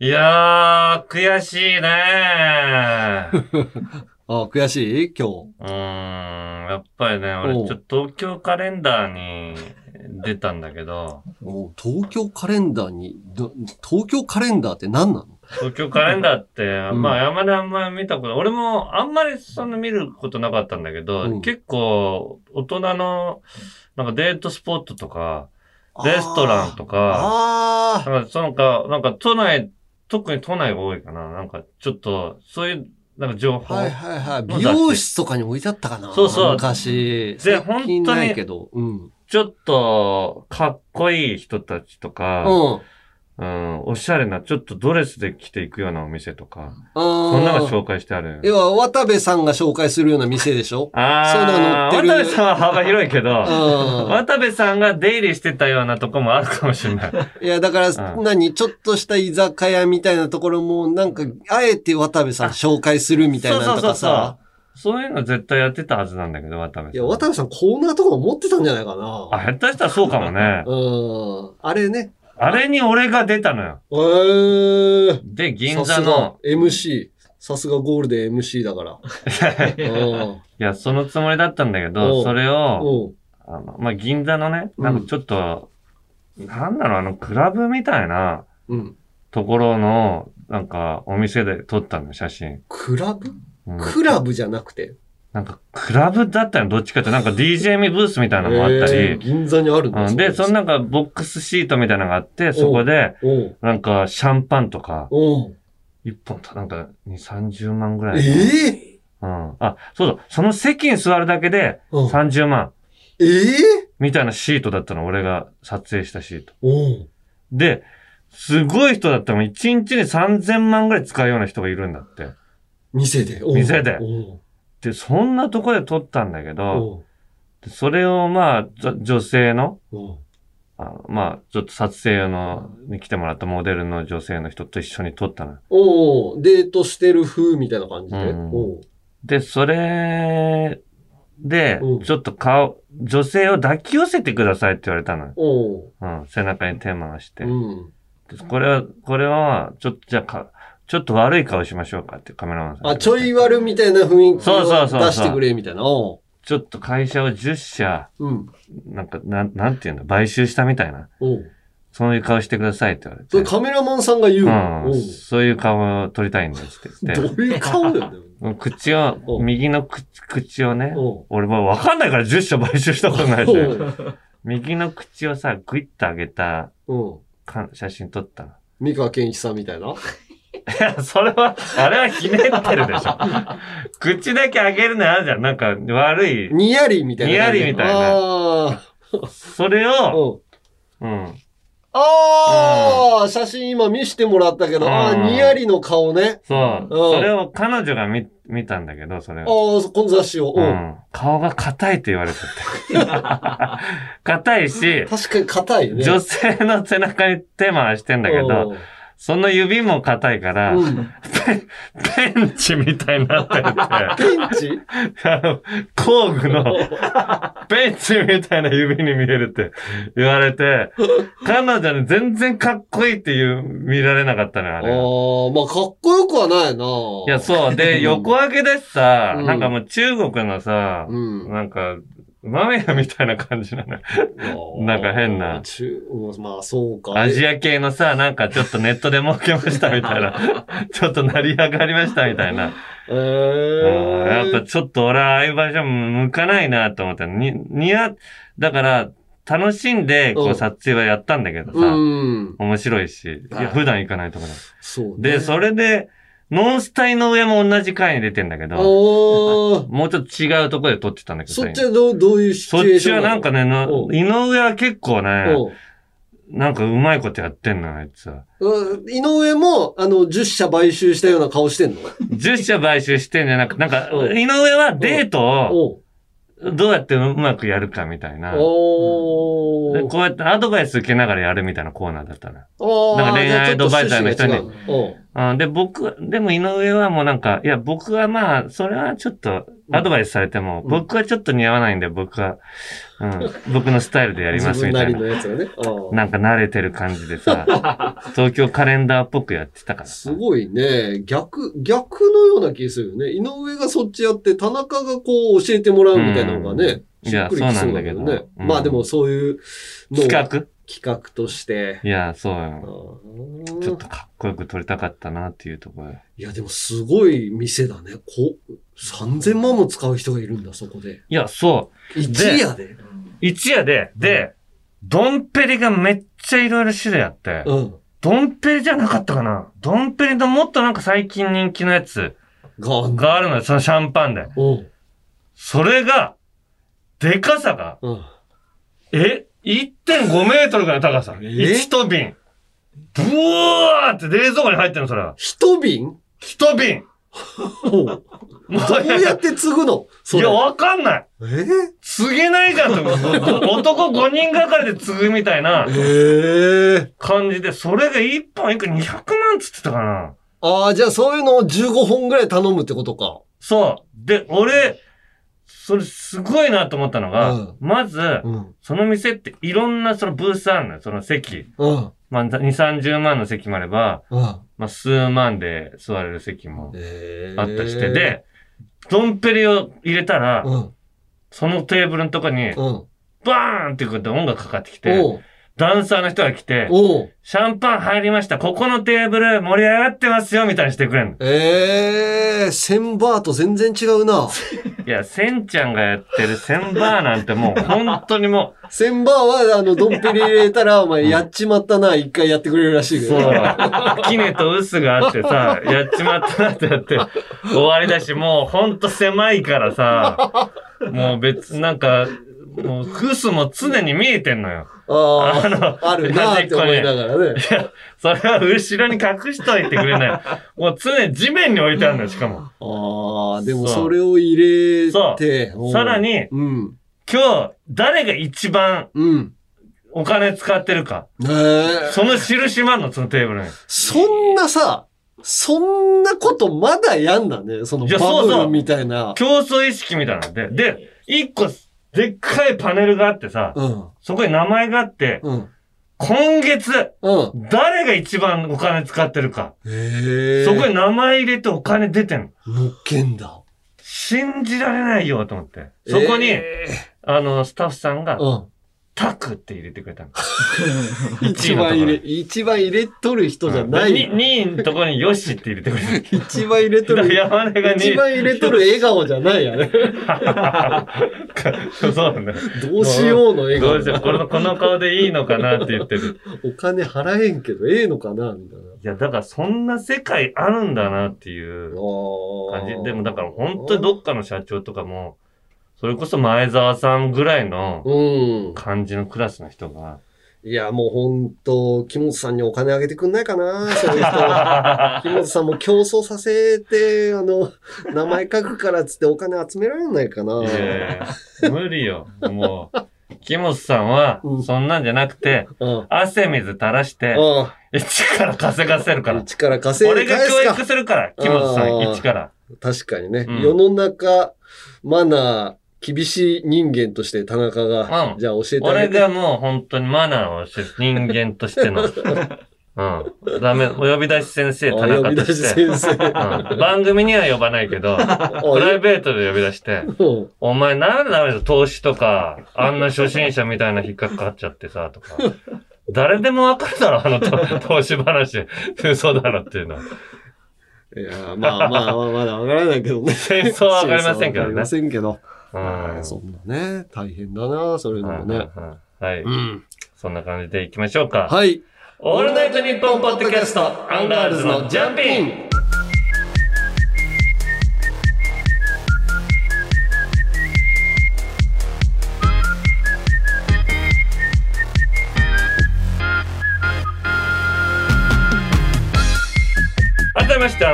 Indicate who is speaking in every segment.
Speaker 1: いやー、悔しいね
Speaker 2: あ悔しい？今日。
Speaker 1: うーん、やっぱりね、俺ちょっと東京カレンダーに出たんだけど、
Speaker 2: お東京カレンダーに、ど東京カレンダーって何なの？
Speaker 1: 東京カレンダーって、
Speaker 2: ん。
Speaker 1: まあ、あんまりあんまり見たこと、俺もあんまりそんな見ることなかったんだけど、
Speaker 2: うん。
Speaker 1: 結構、大人の、なんかデートスポットとか、レストランとか、
Speaker 2: あー。
Speaker 1: なんか、そのか、なんか都内、特に都内が多いかな。なんか、ちょっと、そういう、なんか情報。
Speaker 2: はいはいはい。
Speaker 1: の
Speaker 2: 美容室とかに置いてあったかな
Speaker 1: そうそう
Speaker 2: 昔。
Speaker 1: で本当に
Speaker 2: ないけど。うん。
Speaker 1: ちょっと、かっこいい人たちとか、
Speaker 2: うん。
Speaker 1: うん、おしゃれな、ちょっとドレスで着ていくようなお店とか、
Speaker 2: そ
Speaker 1: そんなの紹介してある。
Speaker 2: 要は、渡部さんが紹介するような店でしょ？
Speaker 1: あ
Speaker 2: そういうのが
Speaker 1: あ、
Speaker 2: 載ってる
Speaker 1: 渡部さんは幅広いけど、
Speaker 2: うん。
Speaker 1: 渡部さんが出入りしてたようなとこもあるかもしれない。
Speaker 2: いや、だから、
Speaker 1: うん
Speaker 2: 何？ちょっとした居酒屋みたいなところも、なんか、あえて渡部さん紹介するみたいなのとかさ。
Speaker 1: そういうの絶対やってたはずなんだけど、渡部さん。
Speaker 2: いや、渡部さんコーナーとかも持ってたんじゃないかな。
Speaker 1: あ、下手したらそうかもね。
Speaker 2: うん。あれね。
Speaker 1: あれに俺が出たのよ。
Speaker 2: えー。
Speaker 1: で、銀座の、
Speaker 2: MC。さすがゴールデン MC だから。うん。
Speaker 1: いや、そのつもりだったんだけ
Speaker 2: お
Speaker 1: ど、
Speaker 2: う
Speaker 1: それを、あの、まあ、銀座のね、
Speaker 2: うん
Speaker 1: なんかちょっと、なんだろう、あの、クラブみたいな
Speaker 2: うん。
Speaker 1: ところの、なんか、お店で撮ったのよ、写真。
Speaker 2: クラブ？
Speaker 1: うん
Speaker 2: クラブじゃなくて？
Speaker 1: なんか、クラブだったの、どっちかって、なんか DJ ミブースみたいなのもあった
Speaker 2: えー
Speaker 1: り、
Speaker 2: 銀座にあるんだ
Speaker 1: うん、で、そのなんか、ボックスシートみたいなのがあって、そこで、なんか、シャンパンとか、一本と、なんか、2、30万ぐら
Speaker 2: え
Speaker 1: い。
Speaker 2: え
Speaker 1: うん。あ、そうだ、その席に座るだけで、
Speaker 2: うん。
Speaker 1: 30万。
Speaker 2: ええ
Speaker 1: みたいなシートだったの、俺が撮影したシート。で、すごい人だったの、1日に3000万ぐらい使うような人がいるんだって。
Speaker 2: 店で。
Speaker 1: 店でで、そんなとこで撮ったんだけど、それをまあ、女性の、あのまあ、ちょっと撮影用の、に来てもらったモデルの女性の人と一緒に撮ったの。
Speaker 2: おうデートしてる風みたいな感じで？
Speaker 1: うんで、それで
Speaker 2: うん、
Speaker 1: ちょっと顔、女性を抱き寄せてくださいって言われたの
Speaker 2: う。
Speaker 1: うん、背中に手回して。
Speaker 2: うん。
Speaker 1: でこれは、これは、ちょっと、じゃあか、ちょっと悪い顔しましょうかってカメラマンさんに
Speaker 2: あ、ちょい悪みたいな雰囲気
Speaker 1: そうそうそう
Speaker 2: を出してくれみたいな。お
Speaker 1: ちょっと会社を10社、
Speaker 2: ううん。
Speaker 1: なんか、なん、なんていうの、買収したみたいな。
Speaker 2: おう
Speaker 1: そういう顔してくださいって言われて。
Speaker 2: それカメラマンさんが言うの？
Speaker 1: うん、
Speaker 2: おう
Speaker 1: そういう顔を撮りたいんですって言って。
Speaker 2: どういう顔だよね。
Speaker 1: 口を
Speaker 2: お、
Speaker 1: 右の口口をね、
Speaker 2: おう
Speaker 1: 俺もわかんないから10社買収したことないし、右の口をさ、グイッと上げた
Speaker 2: うん。
Speaker 1: か写真撮ったの。
Speaker 2: 三河健一さんみたいな。
Speaker 1: いや、それは、あれはひねってるでしょ。口だけ上げるのあるじゃん。なんか悪い。
Speaker 2: にやりみたいな。
Speaker 1: にやりみたいな
Speaker 2: あ
Speaker 1: それ
Speaker 2: あ。
Speaker 1: を、
Speaker 2: うん。
Speaker 1: うん。
Speaker 2: ああ、写真今見してもらったけど、あにやりの顔ね。
Speaker 1: そう。
Speaker 2: うん
Speaker 1: それを彼女が見、見たんだけど、それ
Speaker 2: あ
Speaker 1: を。
Speaker 2: あ、この雑誌を。うん。
Speaker 1: うん。顔が硬いって言われてて。硬いし、
Speaker 2: 確かに硬いね。
Speaker 1: 女性の背中に手回してんだけど、その指も硬いから、
Speaker 2: うん、うん。
Speaker 1: ペンチみたいになってて、
Speaker 2: ペンチ？
Speaker 1: あの工具のペンチみたいな指に見えるって言われて、彼女に全然かっこいいっていう、見られなかったのよ、あ
Speaker 2: ああ
Speaker 1: れが。
Speaker 2: ー、まあ、かっこよくはないな。
Speaker 1: いや、そう。で、横上げだしさ、
Speaker 2: うん
Speaker 1: なんかもう中国のさ、
Speaker 2: うん。
Speaker 1: なんか、マメヤみたいな感じなのよ。なんか変な
Speaker 2: 中まあ、そうか。
Speaker 1: アジア系のさ、なんかちょっとネットで儲けましたみたいな。ちょっと成り上がりましたみたいな。
Speaker 2: え
Speaker 1: うん
Speaker 2: え
Speaker 1: やっぱちょっと俺はああいう場所向かないなと思ったに、似合、だから、楽しんで、こ
Speaker 2: う
Speaker 1: 撮影はやったんだけどさ、
Speaker 2: うん。
Speaker 1: 面白いし、いや
Speaker 2: はい
Speaker 1: 普段行かないところ。
Speaker 2: そう、ね。
Speaker 1: で、それで、ノンスタイの上も同じ回に出てんだけど、もうちょっと違うところで撮ってたんだけど
Speaker 2: そっちはどう、どういうシチ
Speaker 1: そっ
Speaker 2: ュエーション
Speaker 1: ちはなんかね、井上は結構ね、
Speaker 2: う。ん
Speaker 1: なんかうまいことやってんのよ、あいつは。
Speaker 2: うん井上も、あの、10社買収したような顔してんの？
Speaker 1: 10社買収してんじゃなくて、なんか、
Speaker 2: う。ん
Speaker 1: 井上はデートをどうやってうまくやるかみたいな。
Speaker 2: おー。
Speaker 1: でこうやってアドバイス受けながらやるみたいなコーナーだったの。
Speaker 2: あー。
Speaker 1: なんか恋愛アドバイザーの人に。で、僕、でも井上はもうなんか、いや、僕はまあ、それはちょっとアドバイスされても、
Speaker 2: うん
Speaker 1: 僕はちょっと似合わないんで、僕は、うん、僕のスタイルでやりますみたいな。
Speaker 2: のやつがね。
Speaker 1: なんか慣れてる感じでさ、東京カレンダーっぽくやってたからさ
Speaker 2: すごいね。逆、逆のような気するよね。井上がそっちやって、田中がこう教えてもらうみたいなのがね、
Speaker 1: うん
Speaker 2: しっくりきそうだけどね
Speaker 1: いやそうなんだけ。どうん
Speaker 2: まあでもそういう
Speaker 1: 企画？
Speaker 2: 企画として。
Speaker 1: いや、そう
Speaker 2: あ
Speaker 1: よ。
Speaker 2: ー
Speaker 1: ちょっとかっこよく撮りたかったなっていうところで。
Speaker 2: いやでもすごい店だね。こ3000万も使う人がいるんだ、そこで。
Speaker 1: いや、そう。
Speaker 2: 一夜で？
Speaker 1: 一夜で、で、ドンペリがめっちゃいろいろ種類あって、
Speaker 2: うん。
Speaker 1: ドンペリじゃなかったかなドンペリのもっとなんか最近人気のやつ
Speaker 2: が。
Speaker 1: があるのよ、そのシャンパンで。
Speaker 2: うん。
Speaker 1: それが、でかさが、
Speaker 2: うん。
Speaker 1: え ?1.5 メートルぐらいの高さ。
Speaker 2: え
Speaker 1: ？1と瓶。ブワーって冷蔵庫に入ってるの、それは。
Speaker 2: 一瓶？
Speaker 1: 一瓶。
Speaker 2: ど
Speaker 1: も
Speaker 2: うやって継ぐの？
Speaker 1: いや、わかんない。
Speaker 2: え？
Speaker 1: 継げないじゃんと。男5人がかりで継ぐみたいな
Speaker 2: ええ
Speaker 1: 感じで、それが1本いくら200万つってたかな。
Speaker 2: ああ、じゃあそういうのを15本ぐらい頼むってことか。
Speaker 1: そう。で、俺、それすごいなと思ったのが、
Speaker 2: うん
Speaker 1: まず、
Speaker 2: うん。
Speaker 1: その店っていろんなそのブースあるのよ、その席。
Speaker 2: うん。
Speaker 1: まあ、2、30万の席もあれば、
Speaker 2: うん。
Speaker 1: まあ、数万で座れる席も
Speaker 2: ええ
Speaker 1: あったりして、、で、ドンペリを入れたら、
Speaker 2: うん。
Speaker 1: そのテーブルのとこに、
Speaker 2: うん。
Speaker 1: バーンっていうことで音楽かかってきて、ダンサーの人が来て、シャンパン入りました。ここのテーブル盛り上がってますよ、みたいにしてくれんの。
Speaker 2: ええセンバーと全然違うな。
Speaker 1: いや、センちゃんがやってるセンバーなんてもう、本当にも
Speaker 2: センバーは、あの、ドンペリ入れたら、お前、やっちまったな、一回やってくれるらし
Speaker 1: う、
Speaker 2: いけど。
Speaker 1: そう、キネとウスがあってさ、やっちまったなってやって、終わりだし、もうほんと狭いからさ、もう別、なんか、もう、フスも常に見えてんのよ。
Speaker 2: あ
Speaker 1: あの
Speaker 2: あ、あるなって思いながらね。
Speaker 1: いや、それは後ろに隠しといてくれない。もう常に地面に置いてあるのよ、しかも。
Speaker 2: ああ、でも
Speaker 1: そう
Speaker 2: それを入れて、おう
Speaker 1: さらに、
Speaker 2: うん。
Speaker 1: 今日、誰が一番
Speaker 2: うん。
Speaker 1: お金使ってるか。
Speaker 2: ねえ。
Speaker 1: その印もあんの、そのテーブルに。
Speaker 2: そんなさ、そんなことまだやんだね。そのバ
Speaker 1: そうそう
Speaker 2: ブルみたいな。
Speaker 1: 競争意識みたいなので。で、一個、でっかいパネルがあってさ、
Speaker 2: うん。
Speaker 1: そこに名前があって、
Speaker 2: うん。
Speaker 1: 今月、
Speaker 2: うん。
Speaker 1: 誰が一番お金使ってるか。そこに名前入れてお金出てんの。
Speaker 2: 乗っけんだ。
Speaker 1: 信じられないよ、と思って。そこに、
Speaker 2: え
Speaker 1: あの、スタッフさんが
Speaker 2: ー、うん。
Speaker 1: タク って入れてくれたの。
Speaker 2: 一番入れ、一番入れとる人じゃない。
Speaker 1: 2位のところにヨシって入れてくれた。
Speaker 2: 一番入れとる。
Speaker 1: 山根が2位。
Speaker 2: 一番入れとる笑顔じゃないやね。
Speaker 1: そうだね。
Speaker 2: どうしようの笑顔
Speaker 1: どうしよう。この、この顔でいいのかなって言ってる。
Speaker 2: お金払えんけど、ええのかなみたいな。
Speaker 1: いや、だからそんな世界あるんだなっていう感じ。でもだから本当にどっかの社長とかも、それこそ前澤さんぐらいの
Speaker 2: うん。
Speaker 1: 感じのクラスの人が、
Speaker 2: いや、もうほんと、木本さんにお金あげてくんないかな そういう人。木本さんも競争させて、あの、名前書くからっつってお金集められないかない
Speaker 1: やいや無理よ。もう、木本さんは
Speaker 2: うん、
Speaker 1: そんなんじゃなくて、
Speaker 2: うん。
Speaker 1: 汗水垂らして、
Speaker 2: あ
Speaker 1: 一から稼がせるか
Speaker 2: あ、
Speaker 1: ら。
Speaker 2: 一から稼い
Speaker 1: 俺が
Speaker 2: で返すか
Speaker 1: 教育。するから、木本さん、一から。
Speaker 2: 確かにね、
Speaker 1: うん
Speaker 2: 世の中、マナー、厳しい人間として田中が、
Speaker 1: うん
Speaker 2: じゃあ教えてあげて。
Speaker 1: 俺がもう本当にマナーをして、人間としての。うん。ダメ、お呼び出し先生、田
Speaker 2: あ呼び出し
Speaker 1: 中として。
Speaker 2: 先生。
Speaker 1: うん、番組には呼ばないけど、プライベートで呼び出して、
Speaker 2: うん
Speaker 1: お前なんでダメだよ、投資とか、あんな初心者みたいな引っかかっちゃってさ、とか。誰でもわかるだろ、あのと 投資話。嘘だろっていうのは。
Speaker 2: いや、まあまあまあ、まだわからないけどね。
Speaker 1: 戦争はわかりませんけどね
Speaker 2: わかりま。せんけど。
Speaker 1: うん。
Speaker 2: そんなね、大変だな、そういうのもね。
Speaker 1: はい。
Speaker 2: うん。
Speaker 1: そんな感じで行きましょうか。
Speaker 2: はい。
Speaker 1: オールナイトニッポンポッドキャスト、アンガールズのジャンピン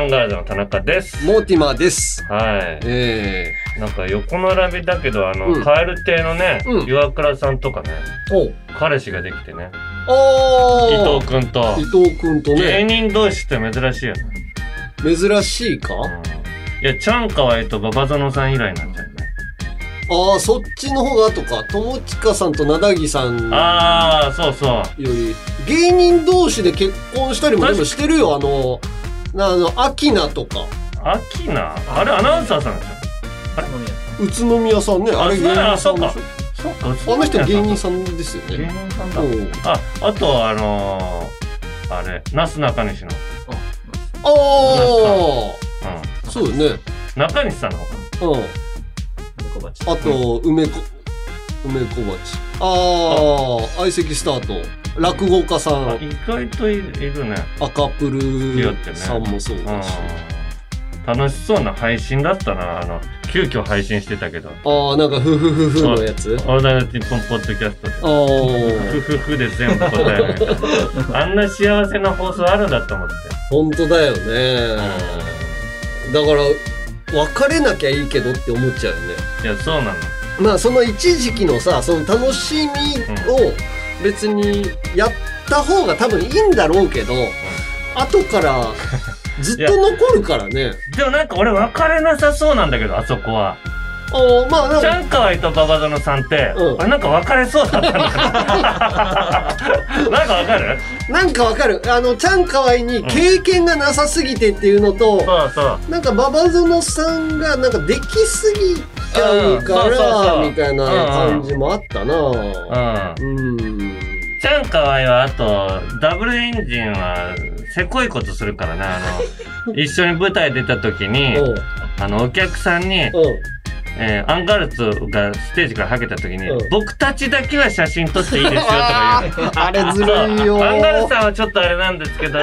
Speaker 1: ンガールズの田中です。
Speaker 2: モーティマーです。
Speaker 1: は
Speaker 2: え
Speaker 1: い。なんか横並びだけど、あの、
Speaker 2: うん
Speaker 1: カエル亭のね、
Speaker 2: うん
Speaker 1: 岩倉さんとかね、彼氏ができてね、
Speaker 2: お
Speaker 1: 伊
Speaker 2: ー
Speaker 1: 藤くんと、
Speaker 2: 伊藤くんと
Speaker 1: 芸
Speaker 2: ね、
Speaker 1: 人同士って珍しいよね。
Speaker 2: 珍しいか？
Speaker 1: うんいや、ちゃんかわいと馬場園さん以来なんじゃない？
Speaker 2: ああ、そっちの方が後か。友近さんと灘木さんよ
Speaker 1: ああ、そうそう。
Speaker 2: り、芸人同士で結婚したりもでもしてるよ。あの、なあの、アキナとか、
Speaker 1: アキナ？あれアナウンサーさんじゃん。
Speaker 2: 宇都宮さんね。あれ芸人さんでし
Speaker 1: そうか。
Speaker 2: ょ。あの人芸人さんですよ
Speaker 1: 芸
Speaker 2: ね。
Speaker 1: 人さんだ。
Speaker 2: うん
Speaker 1: あ、あとあのー、あれ、なすなかにしの。
Speaker 2: ああ、
Speaker 1: う
Speaker 2: そうよね。
Speaker 1: ん。中西さんの方か
Speaker 2: うん。あと、梅子、梅小鉢。ああ、相席スタート。落語家さん、
Speaker 1: 意外といいるね。
Speaker 2: 赤プルさんもそうだし。
Speaker 1: うん。楽しそうな配信だったな。あの、急遽配信してたけど。
Speaker 2: ああ、なんか、ふふふふのやつ？
Speaker 1: オールナイトニッポンポッドキャストで。
Speaker 2: ああ、
Speaker 1: ふふふで全部答えるみたいな。あんな幸せな放送あるんだと思って。
Speaker 2: 本当だよね。だから、別れなきゃいいけどって思っちゃうよね。
Speaker 1: いや、そうなの。
Speaker 2: まあ、その一時期のさ、その楽しみを別にやった方が多分いいんだろうけど、後から ずっと残るからね。
Speaker 1: でもなんか俺別れなさそうなんだけど、あそこは。
Speaker 2: ああ、まあ、なんか、
Speaker 1: ちゃんかわいと馬場園さんって、
Speaker 2: うん
Speaker 1: あれなんか別れそうだったんだよ。なんかわかる？
Speaker 2: なんかわかる。あの、ちゃんかわいに経験がなさすぎてっていうのと、
Speaker 1: そうそう。
Speaker 2: なんか、馬場園さんが、なんか、できすぎちゃうから、みたいな感じもあったな
Speaker 1: うん。
Speaker 2: うん。
Speaker 1: ちゃんかわいは、あと、ダブルエンジンは、せこいことするからね、あの、一緒に舞台出た時に、
Speaker 2: うん。
Speaker 1: あの、お客さんに、
Speaker 2: うん。
Speaker 1: えーアンガールズがステージからはけた時に、
Speaker 2: うん
Speaker 1: 僕たちだけは写真撮っていいですよとか言うの。
Speaker 2: あれずるいよ。
Speaker 1: アンガールズさんはちょっとあれなんですけど、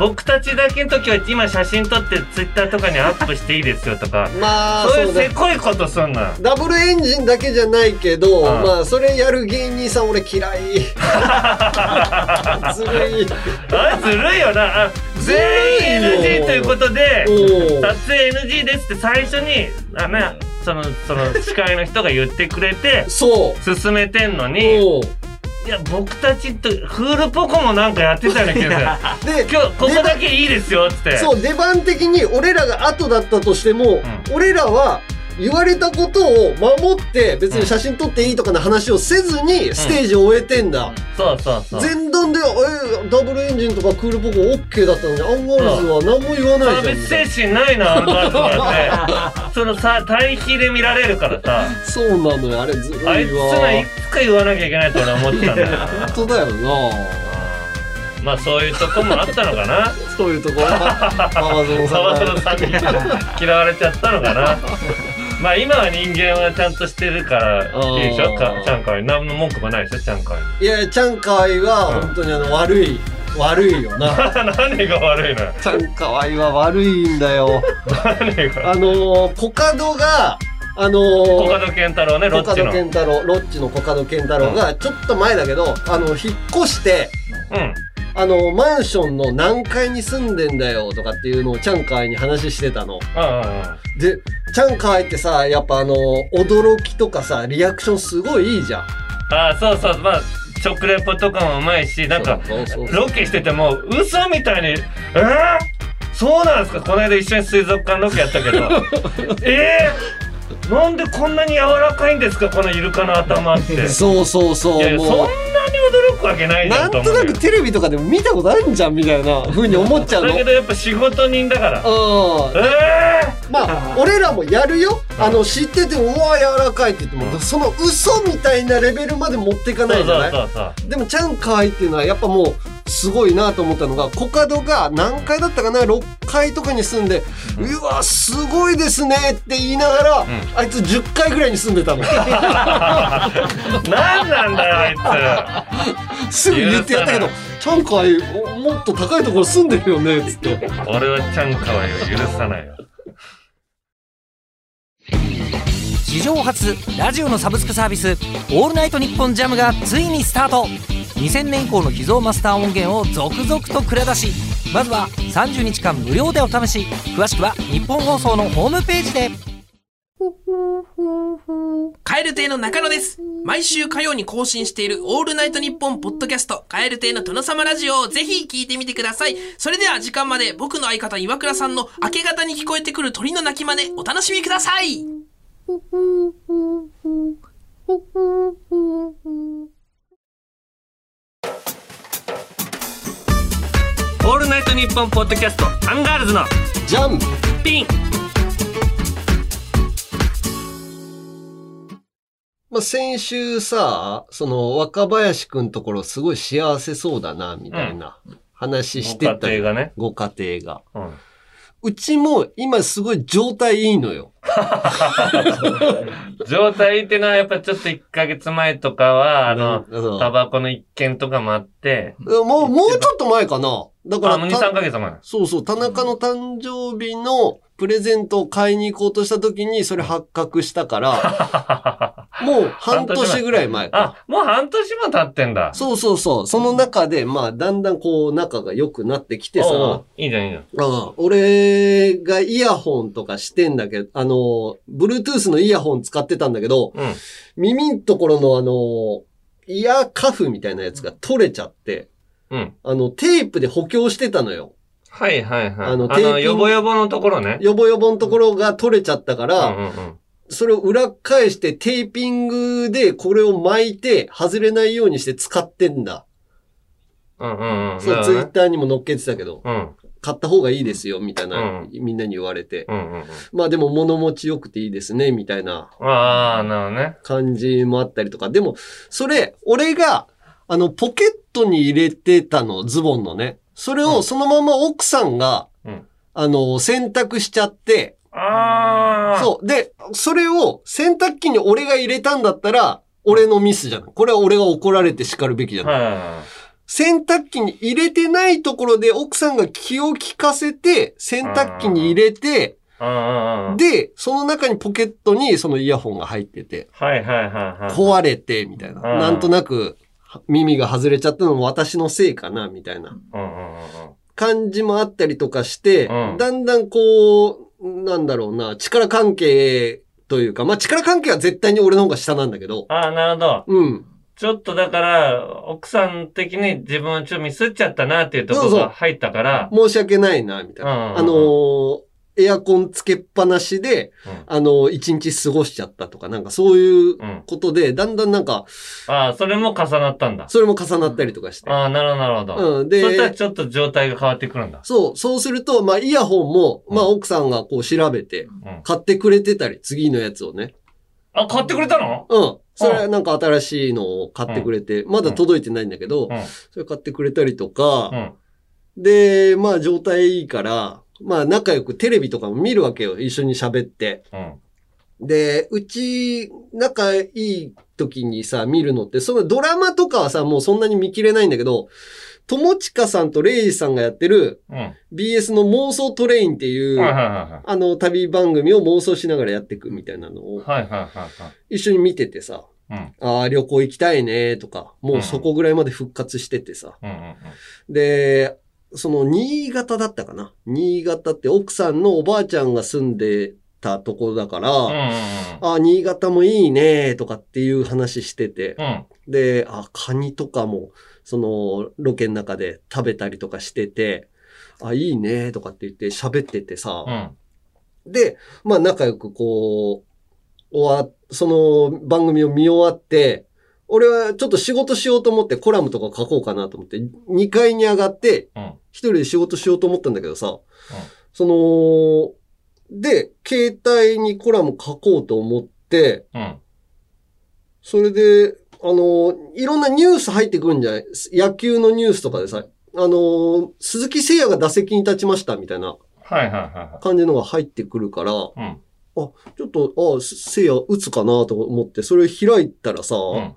Speaker 1: 僕たちだけの時は今写真撮ってツイッターとかにアップしていいですよとか、
Speaker 2: まあ、
Speaker 1: そういうせこいことすんのよ。
Speaker 2: ダブルエンジンだけじゃないけど、
Speaker 1: うん
Speaker 2: まあ、それやる芸人さん俺嫌い。ずるい。
Speaker 1: あれずるいよな。あ全員 NG
Speaker 2: よ
Speaker 1: ということで、
Speaker 2: お
Speaker 1: 撮影 NG ですって最初に、あね、その、その司会の人が言ってくれて、
Speaker 2: そ
Speaker 1: 進めてんの
Speaker 2: う。
Speaker 1: に、いや、僕たちと、クールポコもなんかやってたような気がする。
Speaker 2: で、
Speaker 1: 今日、ここだけいいですよ、つって。
Speaker 2: そう、出番的に俺らが後だったとしても、俺らは言われたことを守って、別に写真撮っていいとかの話をせずにステージを終えてんだ。
Speaker 1: そうそうそう。
Speaker 2: 前段で、えダブルエンジンとかクールポコ OK だったのに、アンガールズは何も言わないじゃんみ
Speaker 1: サービス
Speaker 2: たい
Speaker 1: 精神ないな、アンガールズはって。そのさ、対比で見られるからさ、
Speaker 2: な。そうなのよ、あれずるいわ。
Speaker 1: あいつらいつか言わなきゃいけないと俺は思ってたんだよな。
Speaker 2: 本当だよな。
Speaker 1: うんまあそういうとこもあったのかな。
Speaker 2: そういうところは、ママゾンさん
Speaker 1: 沢
Speaker 2: が
Speaker 1: 村さんに嫌われちゃったのかな。まあ今は人間はちゃんとしてるからいいでしょ？かちゃんかわい。何の文句もないでしょ？ちゃんかわい。
Speaker 2: いや、ちゃんかわいは、本当にあの、悪い。悪いよな。
Speaker 1: 何が悪いの？
Speaker 2: ちゃんかわいは悪いんだよ。
Speaker 1: 何が？
Speaker 2: あのー、コカドが、あのー、
Speaker 1: コカドケンタロウね、ロ
Speaker 2: コカド
Speaker 1: ッチの。
Speaker 2: 健太郎、ロッチのコカド健太郎が、ちょっと前だけど、あの、引っ越して、
Speaker 1: うん。
Speaker 2: あの、マンションの何階に住んでんだよとかっていうのをちゃんかわいに話してたの。で、ちゃんかわいってさ、やっぱあの、驚きとかさ、リアクションすごいいいじゃん。
Speaker 1: ああ、そうそう。まあ、食レポとかもうまいし、なんか、ロケしてても、嘘みたいに、えー、そうなんですか？この間一緒に水族館ロケやったけど、えー、なんでこんなに柔らかいんですかこのイルカの頭って。い
Speaker 2: そうそうそう。
Speaker 1: やいや、そんなに驚くわけないじゃ
Speaker 2: なんん
Speaker 1: と
Speaker 2: なくテレビとかでも見たことあるんじゃんみたいな風に思っちゃうの。
Speaker 1: だけどやっぱ仕事人だから。
Speaker 2: うん。
Speaker 1: え
Speaker 2: まあ、俺らもやるよ。あの、知ってて、うわ、柔らかいって言っても、
Speaker 1: うん
Speaker 2: その嘘みたいなレベルまで持っていかないじゃない？でも、ちゃんかわいっていうのは、やっぱもう、すごいなと思ったのが、コカドが何階だったかな ?6 階とかに住んで、うわ、すごいですねって言いながら、
Speaker 1: ん
Speaker 2: あいつ10階ぐらいに住んでたの。
Speaker 1: なんなんだよ、あい
Speaker 2: すぐ言ってやったけど、ちゃんかわい、おもっと高いところ住んでるよね、つって。
Speaker 1: つ。俺はちゃんかわいを許さないよ。
Speaker 3: 史上初ラジオのサブスクサービス「オールナイトニッポンジャムがついにスタート2000年以降の秘蔵マスター音源を続々と蔵出しまずは30日間無料でお試し詳しくは日本放送のホームページで
Speaker 4: カエル亭の中野です。毎週火曜に更新しているオールナイトニッポンポッドキャスト、カエル亭の殿様ラジオをぜひ聞いてみてください。それでは時間まで僕の相方岩倉さんの明け方に聞こえてくる鳥の鳴き真似お楽しみください。
Speaker 1: オールナイトニッポンポッドキャストアンガールズの
Speaker 2: ジャン
Speaker 1: ピン
Speaker 2: まあ、先週さ、その若林くんところすごい幸せそうだな、みたいな話して
Speaker 1: ご
Speaker 2: たよ
Speaker 1: 家庭がね。
Speaker 2: ご家庭が。
Speaker 1: うん。
Speaker 2: うちも今すごい状態いいのよ。
Speaker 1: 状態ってのはやっぱちょっと1ヶ月前とかは、あの、
Speaker 2: うん
Speaker 1: タバコの一件とかもあって、
Speaker 2: もう、もうちょっと前かな。だから
Speaker 1: あ、もう2、
Speaker 2: た
Speaker 1: 3ヶ月前。
Speaker 2: そうそう、田中の誕生日のプレゼントを買いに行こうとした時にそれ発覚したから、もう半年ぐらい前か。
Speaker 1: あ、もう半年も経ってんだ。
Speaker 2: そうそうそう。その中で、まあ、だんだんこう、仲が良くなってきてさ
Speaker 1: う、いいじゃん、いいじゃん。
Speaker 2: うん俺がイヤホンとかしてんだけど、あの、Bluetooth のイヤホン使ってたんだけど、
Speaker 1: うん。
Speaker 2: 耳のところのあの、イヤーカフみたいなやつが取れちゃって、
Speaker 1: うん。
Speaker 2: あの、テープで補強してたのよ。
Speaker 1: はいはいはい。
Speaker 2: あの
Speaker 1: あの、
Speaker 2: テーピング
Speaker 1: ヨボヨボのところね。
Speaker 2: ヨボヨボのところが取れちゃったか
Speaker 1: う
Speaker 2: ら、
Speaker 1: んうんうん。
Speaker 2: それを裏返してテーピングでこれを巻いて外れないようにして使ってんだ。
Speaker 1: うんうんうん。
Speaker 2: そう、ツイッターにも載っけてたけど、
Speaker 1: うん。
Speaker 2: 買った方がいいですよ、みたいな、
Speaker 1: うん
Speaker 2: みんなに言われて。
Speaker 1: うんうんうん。
Speaker 2: まあでも物持ち良くていいですね、みたいな
Speaker 1: ああ、なるほどね。
Speaker 2: 感じもあったりとか。でも、それ、俺が、あの、ポケットに入れてたの、ズボンのね。それ
Speaker 1: うん
Speaker 2: をそのまま奥さんが、
Speaker 1: うん
Speaker 2: あの、洗濯しちゃって、
Speaker 1: ああ。
Speaker 2: そう。で、それを洗濯機に俺が入れたんだったら、俺のミスじゃん。これは俺が怒られて叱るべきじゃない。
Speaker 1: はい。
Speaker 2: 洗濯機に入れてないところで奥さんが気を利かせて、洗濯機に入れて。で、その中にポケットにそのイヤホンが入ってて。壊れて、みたいな。
Speaker 1: うん
Speaker 2: なんとなく、耳が外れちゃったのも私のせいかな、みたいな。感じもあったりとかして、
Speaker 1: うん
Speaker 2: だんだんこう、なんだろうな、力関係というか、まあ力関係は絶対に俺の方が下なんだけど、
Speaker 1: ああ、なるほど。
Speaker 2: うん。
Speaker 1: ちょっとだから、奥さん的に自分ちょっとミスっちゃったなっていうところ
Speaker 2: そうそう
Speaker 1: が入ったから、
Speaker 2: 申し訳ないな、みたいな。あのーエアコンつけっぱなしで、
Speaker 1: うん
Speaker 2: あのー一日過ごしちゃったとか、なんかそういう
Speaker 1: うん。
Speaker 2: ことで、だんだんなんか、
Speaker 1: ああ、それも重なったんだ。
Speaker 2: それも重なったりとかして。
Speaker 1: ああ、なるほど、なるほど。
Speaker 2: うん。で、
Speaker 1: そしたらちょっと状態が変わってくるんだ。
Speaker 2: そう、そうすると、まあ、イヤホンも、まあ、
Speaker 1: うん
Speaker 2: 奥さんがこう調べて、
Speaker 1: うん。
Speaker 2: 買ってくれてたり、次のやつをね。
Speaker 1: あ、買ってくれたの？
Speaker 2: うん。それはなんか新しいのを買ってくれて、まだ届いてないんだけど、
Speaker 1: うん。
Speaker 2: それ買ってくれたりとか
Speaker 1: う、ん。
Speaker 2: で、まあ、状態いいから、まあ、仲良くテレビとかも見るわけよ。一緒に喋って。
Speaker 1: うん。
Speaker 2: で、うち、仲いい時にさ、見るのって、そのドラマとかはさ、もうそんなに見切れないんだけど、友近さんとレイジさんがやってる
Speaker 1: うん。
Speaker 2: BS の妄想トレインっていう、あの、旅番組を妄想しながらやっていくみたいなのを。一緒に見ててさ、
Speaker 1: うん。
Speaker 2: ああ、旅行行きたいねとか、もうそこぐらいまで復活しててさ。で、その、新潟だったかな？新潟って奥さんのおばあちゃんが住んでたところだから、
Speaker 1: うんうん
Speaker 2: あ、新潟もいいねとかっていう話してて、
Speaker 1: うん。うん。
Speaker 2: で、あ、カニとかも、その、ロケの中で食べたりとかしてて、あ、いいねとかって言って喋っててさ、
Speaker 1: うん。
Speaker 2: で、まあ仲良くこう、終わ、その番組を見終わって、俺はちょっと仕事しようと思ってコラムとか書こうかなと思って、2階に上がって、
Speaker 1: うん。
Speaker 2: 一人で仕事しようと思ったんだけどさ、その、で、携帯にコラム書こうと思って、
Speaker 1: うん。
Speaker 2: それで、あの、いろんなニュース入ってくるんじゃない？野球のニュースとかでさ、あの、鈴木誠也が打席に立ちましたみたいな感じのが入ってくるから、
Speaker 1: いはい。うん。
Speaker 2: ちょっと、あ、せいや打つかなと思って、それ開いたらさ、
Speaker 1: うん。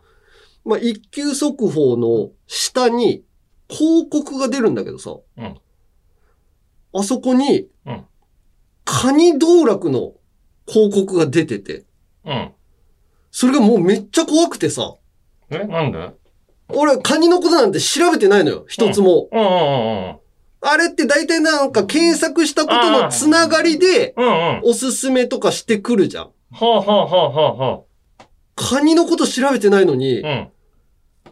Speaker 2: まあ、一級速報の下に広告が出るんだけどさ、
Speaker 1: うん
Speaker 2: あそこに、
Speaker 1: うん
Speaker 2: カニ道楽の広告が出てて、
Speaker 1: うん。
Speaker 2: それがもうめっちゃ怖くてさ、
Speaker 1: えなんで？
Speaker 2: 俺カニのことなんて調べてないのよ、一つも。
Speaker 1: うんうんうん
Speaker 2: あれって大体なんか検索したことのつながりで、
Speaker 1: うん。うんうん。
Speaker 2: おすすめとかしてくるじゃん。
Speaker 1: ほうほうほうほうほ
Speaker 2: カニのこと調べてないのに、
Speaker 1: う。うん。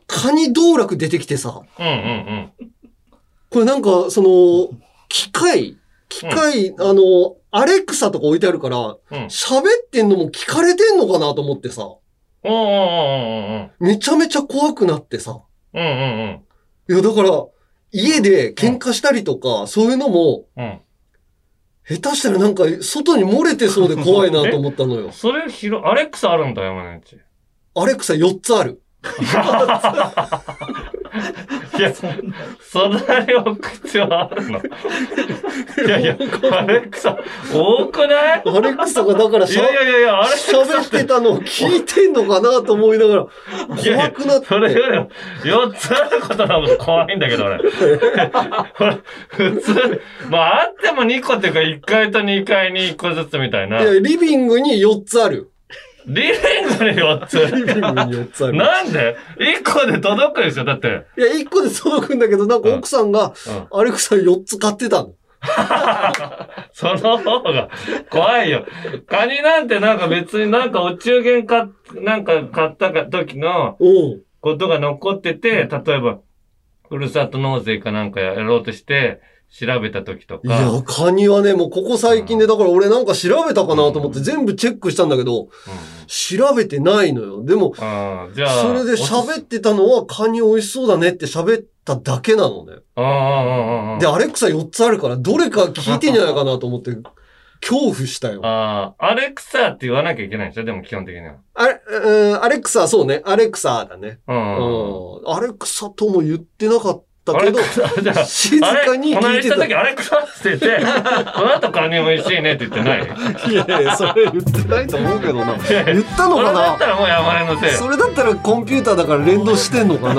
Speaker 2: カニ道楽出てきてさ、
Speaker 1: うんうん
Speaker 2: これなんか、その、機械、機械、あの、アレクサとか置いてあるから、
Speaker 1: うん。うん。
Speaker 2: 喋ってんのも聞かれてんのかなと思ってさ、
Speaker 1: おうおうおうおうおう
Speaker 2: めちゃめちゃ怖くなってさ。
Speaker 1: うんうん
Speaker 2: いや、だから、家で喧嘩したりとか、そういうのも、
Speaker 1: うん。うん。
Speaker 2: 下手したらなんか、外に漏れてそうで怖いなと思ったのよ。
Speaker 1: それ広、アレクサあるんだよ、山ち。
Speaker 2: アレクサ4つある。
Speaker 1: いや、そんなに置く必要あるの？いやいや、アレクサ、多くない？
Speaker 2: アレクサがだからしゃ
Speaker 1: いやいやいやいや、アレクサ
Speaker 2: 喋ってたのを聞いてんのかなと思いながら、
Speaker 1: いやいや
Speaker 2: 怖くなって。
Speaker 1: それよりも、4つあることの方が怖いんだけど、俺。普通、まあ、あっても2個っていうか、1階と2階に1個ずつみたいな。
Speaker 2: いや、リビングに4つある。
Speaker 1: リビングに4つ。
Speaker 2: リビングに4つある。
Speaker 1: なんで ?1 個で届くでしょだって。
Speaker 2: いや、1個で届くんだけど、なんか奥さんが、
Speaker 1: うん。
Speaker 2: アレクサ4つ買ってたの。
Speaker 1: その方が怖いよ。カニなんてなんか別になんかお中元か、なんか買ったか時の
Speaker 2: うん。
Speaker 1: ことが残ってて、例えば、ふるさと納税かなんかやろうとして、調べた時と
Speaker 2: いや
Speaker 1: か。、
Speaker 2: カニはね、もうここ最近で、だから俺なんか調べたかなと思って全部チェックしたんだけど、
Speaker 1: うん
Speaker 2: 調べてないのよ。でも、
Speaker 1: じゃあ。
Speaker 2: それで喋ってたのはカニ美味しそうだねって喋っただけなのね。で、アレクサ4つあるから、どれか聞いてんじゃないかなと思って、恐怖したよ。
Speaker 1: ああ、アレクサって言わなきゃいけないんでしょ？でも基本的には。
Speaker 2: あれ、うん、アレクサ、そうね。アレクサだね。
Speaker 1: う。
Speaker 2: うんん。アレクサとも言ってなかったけど 静かに聞いてた。
Speaker 1: 間した時アレクサって言って、この後カニ美味しいねって言ってない？
Speaker 2: いやいや、それ言ってないと思うけどな。言ったの
Speaker 1: それ
Speaker 2: かな
Speaker 1: だったらもう山根のせい。
Speaker 2: それだったらコンピューターだから連動してんのかな？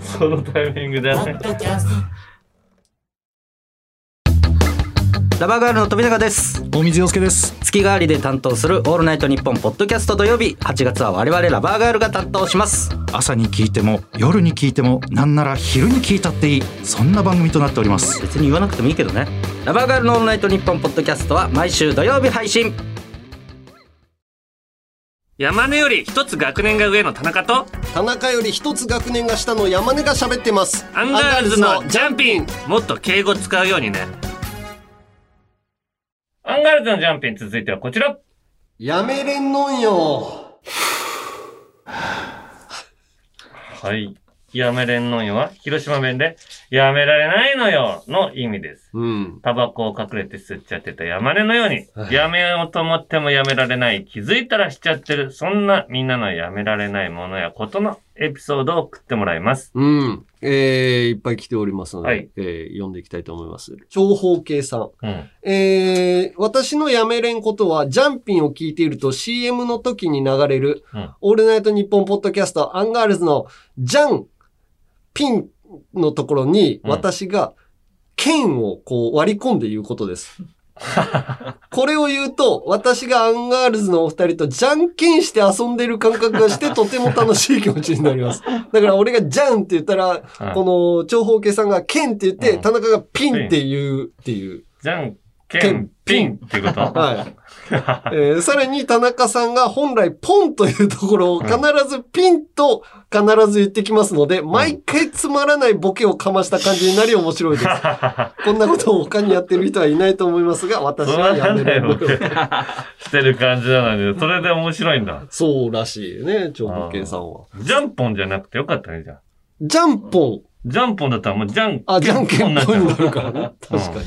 Speaker 1: そのタイミングでね。
Speaker 3: ラバーガールの富永です。
Speaker 5: 大水洋介です。
Speaker 3: 月替わりで担当するオールナイトニッポンポッドキャスト土曜日8月は我々ラバーガールが担当します。
Speaker 5: 朝に聞いても夜に聞いてもなんなら昼に聞いたっていいそんな番組となっております。
Speaker 3: 別に言わなくてもいいけどね。ラバーガールのオールナイトニッポンポッドキャストは毎週土曜日配信。
Speaker 1: 山根より一つ学年が上の田中と、
Speaker 2: 田中より一つ学年が下の山根が喋ってます。
Speaker 1: アンガールズのジャンピン。もっと敬語使うようにね。アンガールズのジャンピン続いてはこちら。
Speaker 2: やめれんのんよ。
Speaker 1: はい。やめれんのよは、広島弁で、やめられないのよの意味です。
Speaker 2: うん。
Speaker 1: タバコを隠れて吸っちゃってた山根のように
Speaker 2: は、い
Speaker 1: やめようと思ってもやめられない、気づいたらしちゃってる、そんなみんなのやめられないものやことのエピソードを送ってもらいます。
Speaker 2: うん。えー、いっぱい来ておりますので、
Speaker 1: はい
Speaker 2: えー読んでいきたいと思います。長方形さん。
Speaker 1: うん。
Speaker 2: えー、私のやめれんことは、ジャンピンを聞いていると CM の時に流れる、
Speaker 1: うん
Speaker 2: オールナイトニッポンポッドキャストアンガールズのジャンピンのところに、
Speaker 1: うん
Speaker 2: 私がけんをこう割り込んで言うことです。これを言うと、私がアンガールズのお二人とじゃんけんして遊んでる感覚がして、とても楽しい気持ちになります。だから俺がじゃんって言ったら、この長方形さんが剣って言って、
Speaker 1: うん
Speaker 2: 田中がピンって言うっていう。
Speaker 1: じゃんけんピンっていうこと
Speaker 2: はい。えーさらに田中さんが本来ポンというところを必ずピンと必ず言ってきますので、毎回つまらないボケをかました感じになり面白いです。こんなことを他にやってる人はいないと思いますが、私はや
Speaker 1: らない
Speaker 2: め
Speaker 1: ケ してる感じなのに、それで面白いんだ。
Speaker 2: そうらしいね、長方形さんは。
Speaker 1: ジャンポンじゃなくてよかったね、じゃあ。
Speaker 2: ジャンポン。
Speaker 1: ジャンポンだったらもうジャン
Speaker 2: あ、じゃんけん
Speaker 1: ポンにな
Speaker 2: るからね。確かに。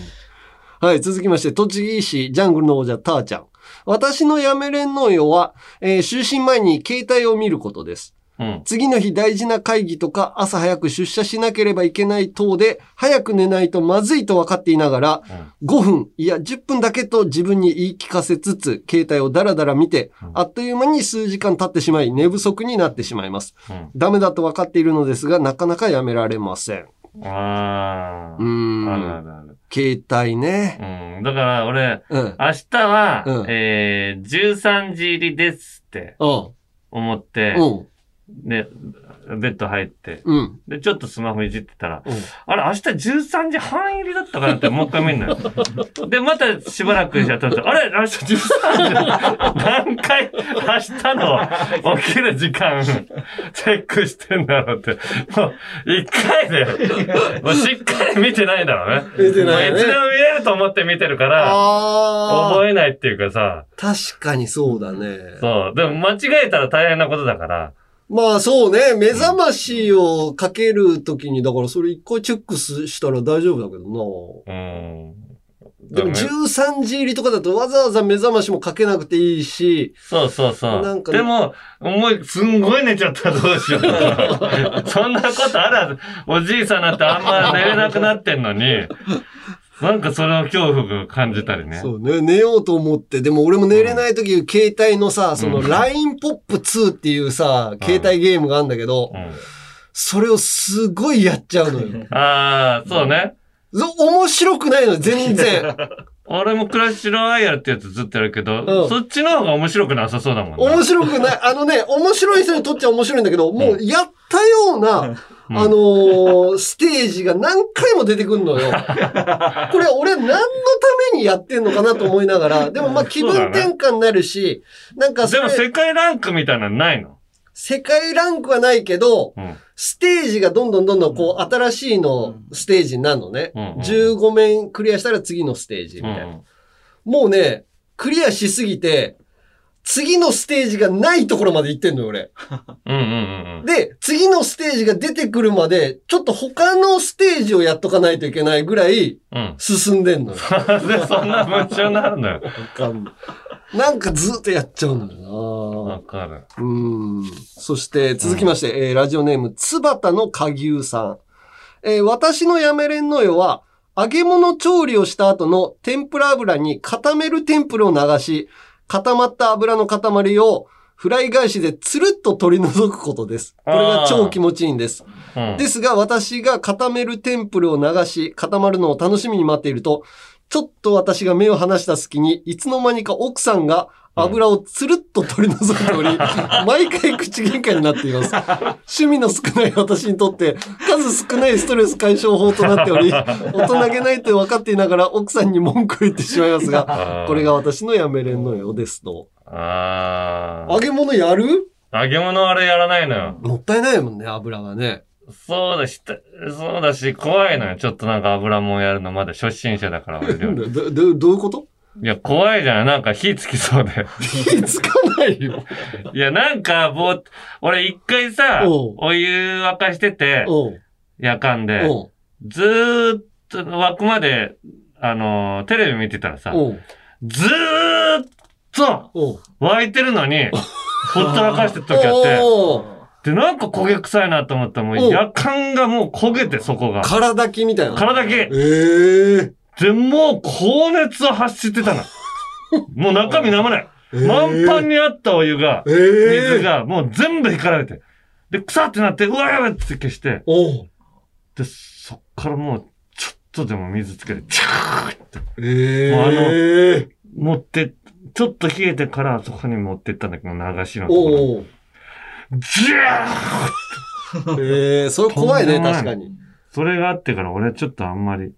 Speaker 2: はい、続きまして、栃木市ジャングルの王者、ターちゃん。私のやめれんのよは、えー就寝前に携帯を見ることです。
Speaker 1: うん。
Speaker 2: 次の日大事な会議とか朝早く出社しなければいけない等で早く寝ないとまずいと分かっていながら5分いや10分だけと自分に言い聞かせつつ携帯をダラダラ見て
Speaker 1: うん
Speaker 2: あっという間に数時間経ってしまい寝不足になってしまいます。
Speaker 1: うん。
Speaker 2: ダメだと分かっているのですがなかなかやめられません。う
Speaker 1: ああ。
Speaker 2: ー
Speaker 1: あるあ
Speaker 2: ん。
Speaker 1: るある。
Speaker 2: 携帯ね。
Speaker 1: うん。だから俺、
Speaker 2: うん。
Speaker 1: 明日は、
Speaker 2: うん
Speaker 1: えー、13時入りですって
Speaker 2: うん。
Speaker 1: 思って、
Speaker 2: うん。
Speaker 1: で、ベッド入って、
Speaker 2: うん。
Speaker 1: で、ちょっとスマホいじってたら、
Speaker 2: うん
Speaker 1: あれ、明日13時半入りだったかなってもう一回見るのよ。で、またしばらくしちゃったと、あれ、明日13時、何回明日の起きる時間チェックしてんだろうって。もう、一回で、もうしっかり見てないんだろうね。
Speaker 2: 見てないよね
Speaker 1: いつでも見れると思って見てるから、
Speaker 2: ああ。
Speaker 1: 覚えないっていうかさ、
Speaker 2: 確かにそうだね。
Speaker 1: そう。でも間違えたら大変なことだから、
Speaker 2: まあそうね、目覚ましをかけるときに、だからそれ一回チェックすしたら大丈夫だけど
Speaker 1: うん。
Speaker 2: な。でも13時入りとかだとわざわざ目覚ましもかけなくていいし、
Speaker 1: そうそうそう。
Speaker 2: なんかね
Speaker 1: でも、思い、すんごい寝ちゃったらどうしよう。そんなことあるはず。おじいさんなんてあんま寝れなくなってんのに、なんかそれを恐怖を感じたりね。
Speaker 2: そうね、寝ようと思って、でも俺も寝れないとき、携帯のさ、その LINE ポップ2っていうさ、携帯ゲームがあるんだけど、
Speaker 1: うん。
Speaker 2: それをすごいやっちゃうのよ。
Speaker 1: ああ、そうね。
Speaker 2: そ面白くないの、全然。
Speaker 1: 俺もクラッシュロワイヤルってやつずっとやるけど、
Speaker 2: うん
Speaker 1: そっちの方が面白くなさそうだもんね。
Speaker 2: 面白くない。あのね、面白い人にとっちゃ面白いんだけど、もうやったような、
Speaker 1: うん
Speaker 2: あのーステージが何回も出てくるのよ。これ俺何のためにやってんのかなと思いながら、でもまあ気分転換になるし、なんかそれ
Speaker 1: でも世界ランクみたいなのないの？
Speaker 2: 世界ランクはないけど、
Speaker 1: うん。
Speaker 2: ステージがどんどんどんどんこう新しいのステージになるのね。
Speaker 1: うんうん
Speaker 2: 15面クリアしたら次のステージみ
Speaker 1: う
Speaker 2: たいな。
Speaker 1: ん。
Speaker 2: もうね、クリアしすぎて、次のステージがないところまで行ってんのよ、俺。
Speaker 1: うんうんうん
Speaker 2: で、次のステージが出てくるまで、ちょっと他のステージをやっとかないといけないぐらい
Speaker 1: うん。うん。
Speaker 2: 進んでんのよ。
Speaker 1: で、そんな夢中になるんだよ。
Speaker 2: わかんないなんかずっとやっちゃうんだよ
Speaker 1: わ
Speaker 2: な
Speaker 1: かる。
Speaker 2: うん。そして続きまして、えーラジオネーム、つばたのかぎゅうさん。えー私のやめれんのよは、揚げ物調理をした後の天ぷら油に固める天ぷらを流し、固まった油の塊をフライ返しでつるっと取り除くことです。これが超気持ちいいんです。
Speaker 1: うん。
Speaker 2: ですが、私が固めるテンプルを流し、固まるのを楽しみに待っていると、ちょっと私が目を離した隙に、いつの間にか奥さんが油をつるっと取り除いており、毎回口喧嘩になっています。趣味の少ない私にとって、数少ないストレス解消法となっており、大人げないと分かっていながら奥さんに文句を言ってしまいますが、これが私のやめれんのようですと。
Speaker 1: あ
Speaker 2: 揚げ物やる？
Speaker 1: あ。揚げ物あれやらないのよ。
Speaker 2: もったいないもんね、油がね。
Speaker 1: そうだし、そうだし、怖いのよ。ちょっとなんか油もんやるのまだ初心者だから、
Speaker 2: ど、ど、どういうこと？
Speaker 1: いや、怖いじゃん。なんか火つきそうで。
Speaker 2: 火つかないよ。
Speaker 1: いや、なんか、ぼー俺一回さ、
Speaker 2: お
Speaker 1: 湯沸かしてて、夜間で、ずーっと沸くまで、あのーテレビ見てたらさ、ずーっと沸いてるのに、ほったらかしてる時あって、で、なんか焦げ臭いなと思ったら、もう夜間がもう焦げて、そこが。
Speaker 2: 空炊きみたいな。
Speaker 1: 体け
Speaker 2: ええ
Speaker 1: で、もう高熱を発してたの。もう中身飲まない。満帆にあったお湯が、
Speaker 2: ええ
Speaker 1: 水がもう全部干かられて。で、臭ってなって、うわやべって消して、で、そっからもう、ちょっとでも水つけて、チャーって。
Speaker 2: え
Speaker 1: もうあの
Speaker 2: え
Speaker 1: 持って、ちょっと冷えてからそこに持ってったんだけど、流しのところジャー
Speaker 2: ええそれ怖いね、確かに。
Speaker 1: それがあってから俺ちょっとあんまり、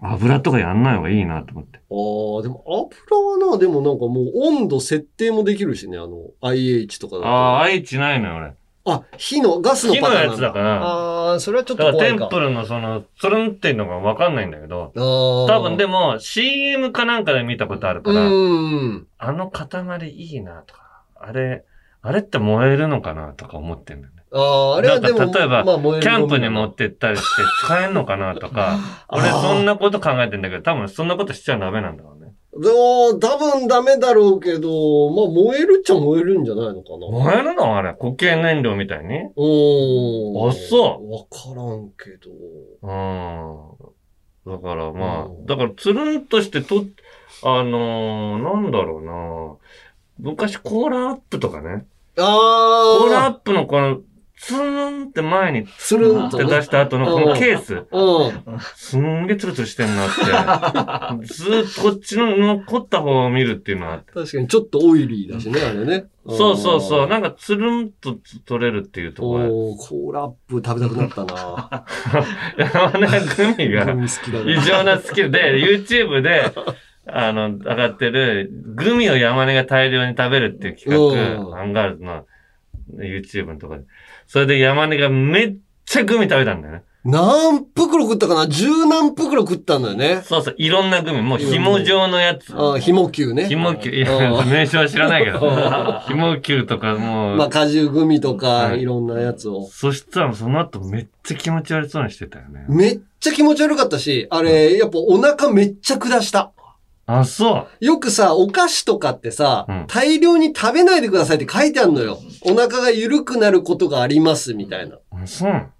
Speaker 1: 油とかやんない方がいいなと思って。
Speaker 2: ああ、でも油はな、でもなんかもう温度設定もできるしね、あの、IH とかだと。
Speaker 1: ああ、愛知ないのよ俺。
Speaker 2: あ、火の、ガスのパターン
Speaker 1: 火のやつだから
Speaker 2: ああ、それはちょっ
Speaker 1: だから
Speaker 2: と怖いか。
Speaker 1: テンプルのその、つるんっていうのがわかんないんだけど、
Speaker 2: ああ。
Speaker 1: 多分でも CM かなんかで見たことあるから、
Speaker 2: うん。
Speaker 1: あの塊いいなとか、あれ、あれって燃えるのかなとか思ってんだよね。
Speaker 2: ああ、あれはでも、
Speaker 1: 例えば
Speaker 2: まあ燃える
Speaker 1: キャンプに持ってったりして使えんのかなとか、俺
Speaker 2: あー
Speaker 1: そんなこと考えてんだけど、多分そんなことしちゃダメなんだろうね。
Speaker 2: でも、多分ダメだろうけど、まあ燃えるっちゃ燃えるんじゃないのかな。
Speaker 1: 燃えるの？あれ固形燃料みたいに？
Speaker 2: うん。
Speaker 1: あそう
Speaker 2: わからんけど。
Speaker 1: うん。だからまあ
Speaker 2: う、ん
Speaker 1: だからつるんとしてと、あのーなんだろうな昔コーラアップとかね。コーラアッ
Speaker 2: あ
Speaker 1: プのこの、ツーンって前に
Speaker 2: スルン。
Speaker 1: って出した後のこのケース、
Speaker 2: うん。
Speaker 1: すんげえツルツルしてんなって、ずーっとこっちの残った方を見るっていうのがあって。
Speaker 2: 確かにちょっとオイリーだしね、あれね。
Speaker 1: そうそうそう。
Speaker 2: ん
Speaker 1: なんかつるんと取れるっていうところ
Speaker 2: おー、コーラアップ食べたくなったな
Speaker 1: 山根グミが
Speaker 2: グミ好きだな。
Speaker 1: 異常なスキルで、YouTube で、あの、上がってる、グミを山根が大量に食べるっていう企
Speaker 2: うん
Speaker 1: 画、アンガールズの YouTube のとこで。それで山根がめっちゃグミ食べたんだよね。
Speaker 2: 何袋食ったかな？十何袋食ったんだよね。
Speaker 1: そうそう、いろんなグミ、もう紐状のやつ。
Speaker 2: ああ、ひも球ね。
Speaker 1: 紐球、いや
Speaker 2: う、ん
Speaker 1: 名称は知らないけど、紐球とかもう、
Speaker 2: まあ、果汁グミとか、
Speaker 1: はい
Speaker 2: いろんなやつを。
Speaker 1: そしたらその後めっちゃ気持ち悪そうにしてたよね。
Speaker 2: めっちゃ気持ち悪かったし、あれ、やっぱお腹めっちゃ下した。
Speaker 1: あ、そう。
Speaker 2: よくさ、お菓子とかってさ、
Speaker 1: うん
Speaker 2: 大量に食べないでくださいって書いてあるのよ。お腹が緩くなることがあります、みたいな。
Speaker 1: あそう。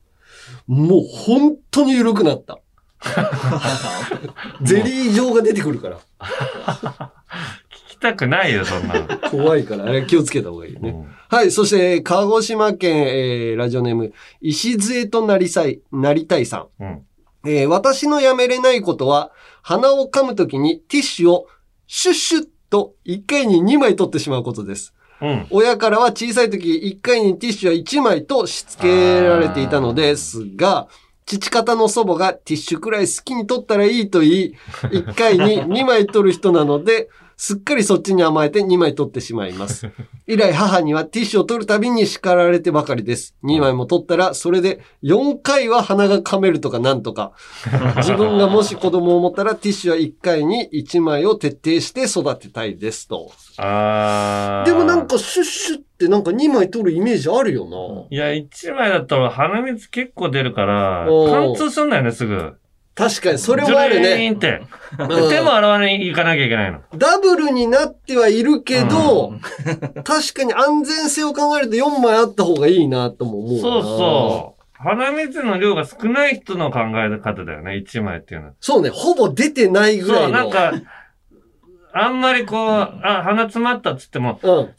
Speaker 2: もう本当に緩くなった。ゼリー状が出てくるから。
Speaker 1: 聞きたくないよ、そんなの。
Speaker 2: 怖いから、気をつけた方がいいね。
Speaker 1: うん
Speaker 2: はい。そして、鹿児島県、えー、ラジオネーム、石杖となりさい、なりたいさん。
Speaker 1: うん。
Speaker 2: えー私のやめれないことは、鼻を噛むときにティッシュをシュッシュッと1回に2枚取ってしまうことです。
Speaker 1: うん。
Speaker 2: 親からは小さい時1回にティッシュは1枚としつけられていたのですが、父方の祖母がティッシュくらい好きに取ったらいいと言い、1回に2枚取る人なので、すっかりそっちに甘えて2枚取ってしまいます。以来母にはティッシュを取るたびに叱られてばかりです。2枚も取ったら、それで4回は鼻が噛めるとかなんとか。自分がもし子供を持ったらティッシュは1回に1枚を徹底して育てたいですと。
Speaker 1: あー。
Speaker 2: でもなん、かシュッシュってなんか2枚取るイメージあるよ
Speaker 1: いや、一枚だったら鼻水結構出るから、貫通すんだよね、すぐ。
Speaker 2: な。確かに、それはあるね。
Speaker 1: ンって。
Speaker 2: うん
Speaker 1: 手も洗わに行かなきゃいけないの。
Speaker 2: ダブルになってはいるけど、確かに安全性を考えると4枚あった方がいいなとも思うな。
Speaker 1: そうそう。鼻水の量が少ない人の考え方だよね、一枚っていうのは。
Speaker 2: そうね、ほぼ出てないぐら
Speaker 1: そう。なんか、あんまりこう、あ、鼻詰まったっつっても、
Speaker 2: うん。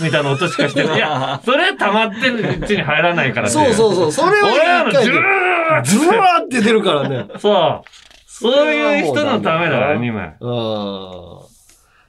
Speaker 1: みたいな音しかしてない。いや、それ溜まってるうちに入らないからね。
Speaker 2: そうそうそう。それ
Speaker 1: 俺らのジュー
Speaker 2: ズワーって出るからね。
Speaker 1: そう。そういう人のためだから、
Speaker 2: それ
Speaker 1: 2枚。
Speaker 2: うん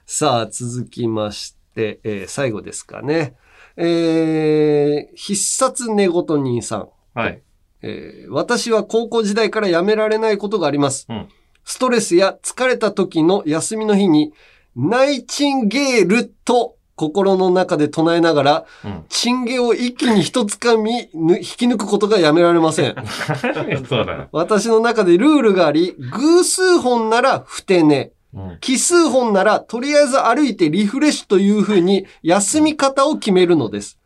Speaker 2: さあ、続きまして、えー最後ですかね。えー、必殺寝言人さん。
Speaker 1: はい。
Speaker 2: えー私は高校時代からやめられないことがあります。
Speaker 1: うん
Speaker 2: ストレスや疲れた時の休みの日に、ナイチンゲールと心の中で唱えながら、
Speaker 1: うん。
Speaker 2: チンゲを一気に一つかみ、ぬ引き抜くことがやめられません。
Speaker 1: そうだよ。
Speaker 2: 私の中でルールがあり、偶数本ならふて寝。
Speaker 1: うん。
Speaker 2: 奇数本なら、とりあえず歩いてリフレッシュという風に、休み方を決めるのです。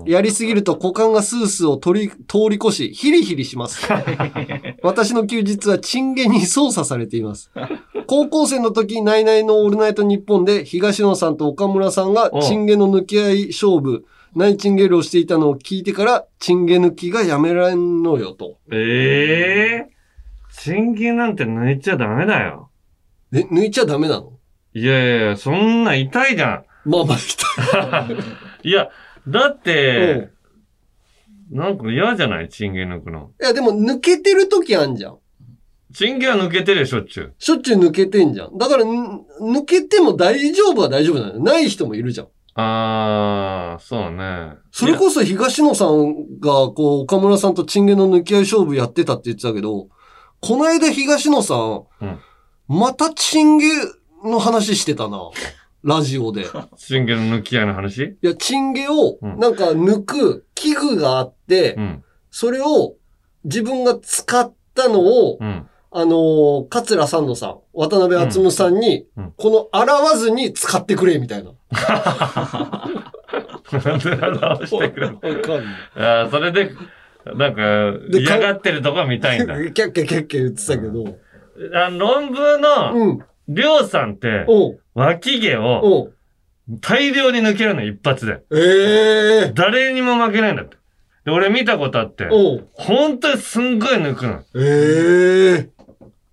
Speaker 1: うん
Speaker 2: やりすぎると股間がスースーを取り、通り越し、ヒリヒリします。私の休日はチンゲに操作されています。高校生の時、ナイナイのオールナイトニッポンで、東野さんと岡村さんがチンゲの抜き合い勝負、ナイチンゲールをしていたのを聞いてから、チンゲ抜きがやめられんのよと。
Speaker 1: ええー。チンゲなんて抜いちゃダメだよ。
Speaker 2: え、抜いちゃダメなの？
Speaker 1: いやいやいや、そんな痛いじゃ
Speaker 2: まあまあ、
Speaker 1: ん。いや、だって、なんか嫌じゃない？チンゲ抜くの。
Speaker 2: いや、でも抜けてる時あんじゃん。
Speaker 1: チンゲは抜けてるよ、しょっちゅう。
Speaker 2: しょっちゅう抜けてんじゃん。だから、ん抜けても大丈夫は大丈夫なのよ。ない人もいるじゃん。
Speaker 1: あー、そうね。
Speaker 2: それこそ東野さんが、こう、岡村さんとチンゲの抜き合い勝負やってたって言ってたけど、この間東野さん、
Speaker 1: うん
Speaker 2: またチンゲの話してたな。ラジオで。い
Speaker 1: チンゲの抜き合いの話？
Speaker 2: や、チンゲを、
Speaker 1: うん
Speaker 2: なんか抜く器具があって、
Speaker 1: うん。
Speaker 2: それを自分が使ったのを、
Speaker 1: うん。
Speaker 2: あのー桂三野さん、渡辺厚夢さんに、
Speaker 1: うんうん
Speaker 2: この洗わずに使ってくれ、みたいな。
Speaker 1: なんで直してくれる
Speaker 2: わかんない。
Speaker 1: あーそれで、なんか、
Speaker 2: で
Speaker 1: 嫌がってるとこ見たいんだ。
Speaker 2: キャッキャキャッキャ言ってたけど。
Speaker 1: あ論文の、
Speaker 2: うん。
Speaker 1: りょうさんって。脇毛を。大量に抜けるの、一発で。
Speaker 2: ええ
Speaker 1: 誰にも負けないんだって。で、俺見たことあって。本当にすんごい抜くの。
Speaker 2: ええ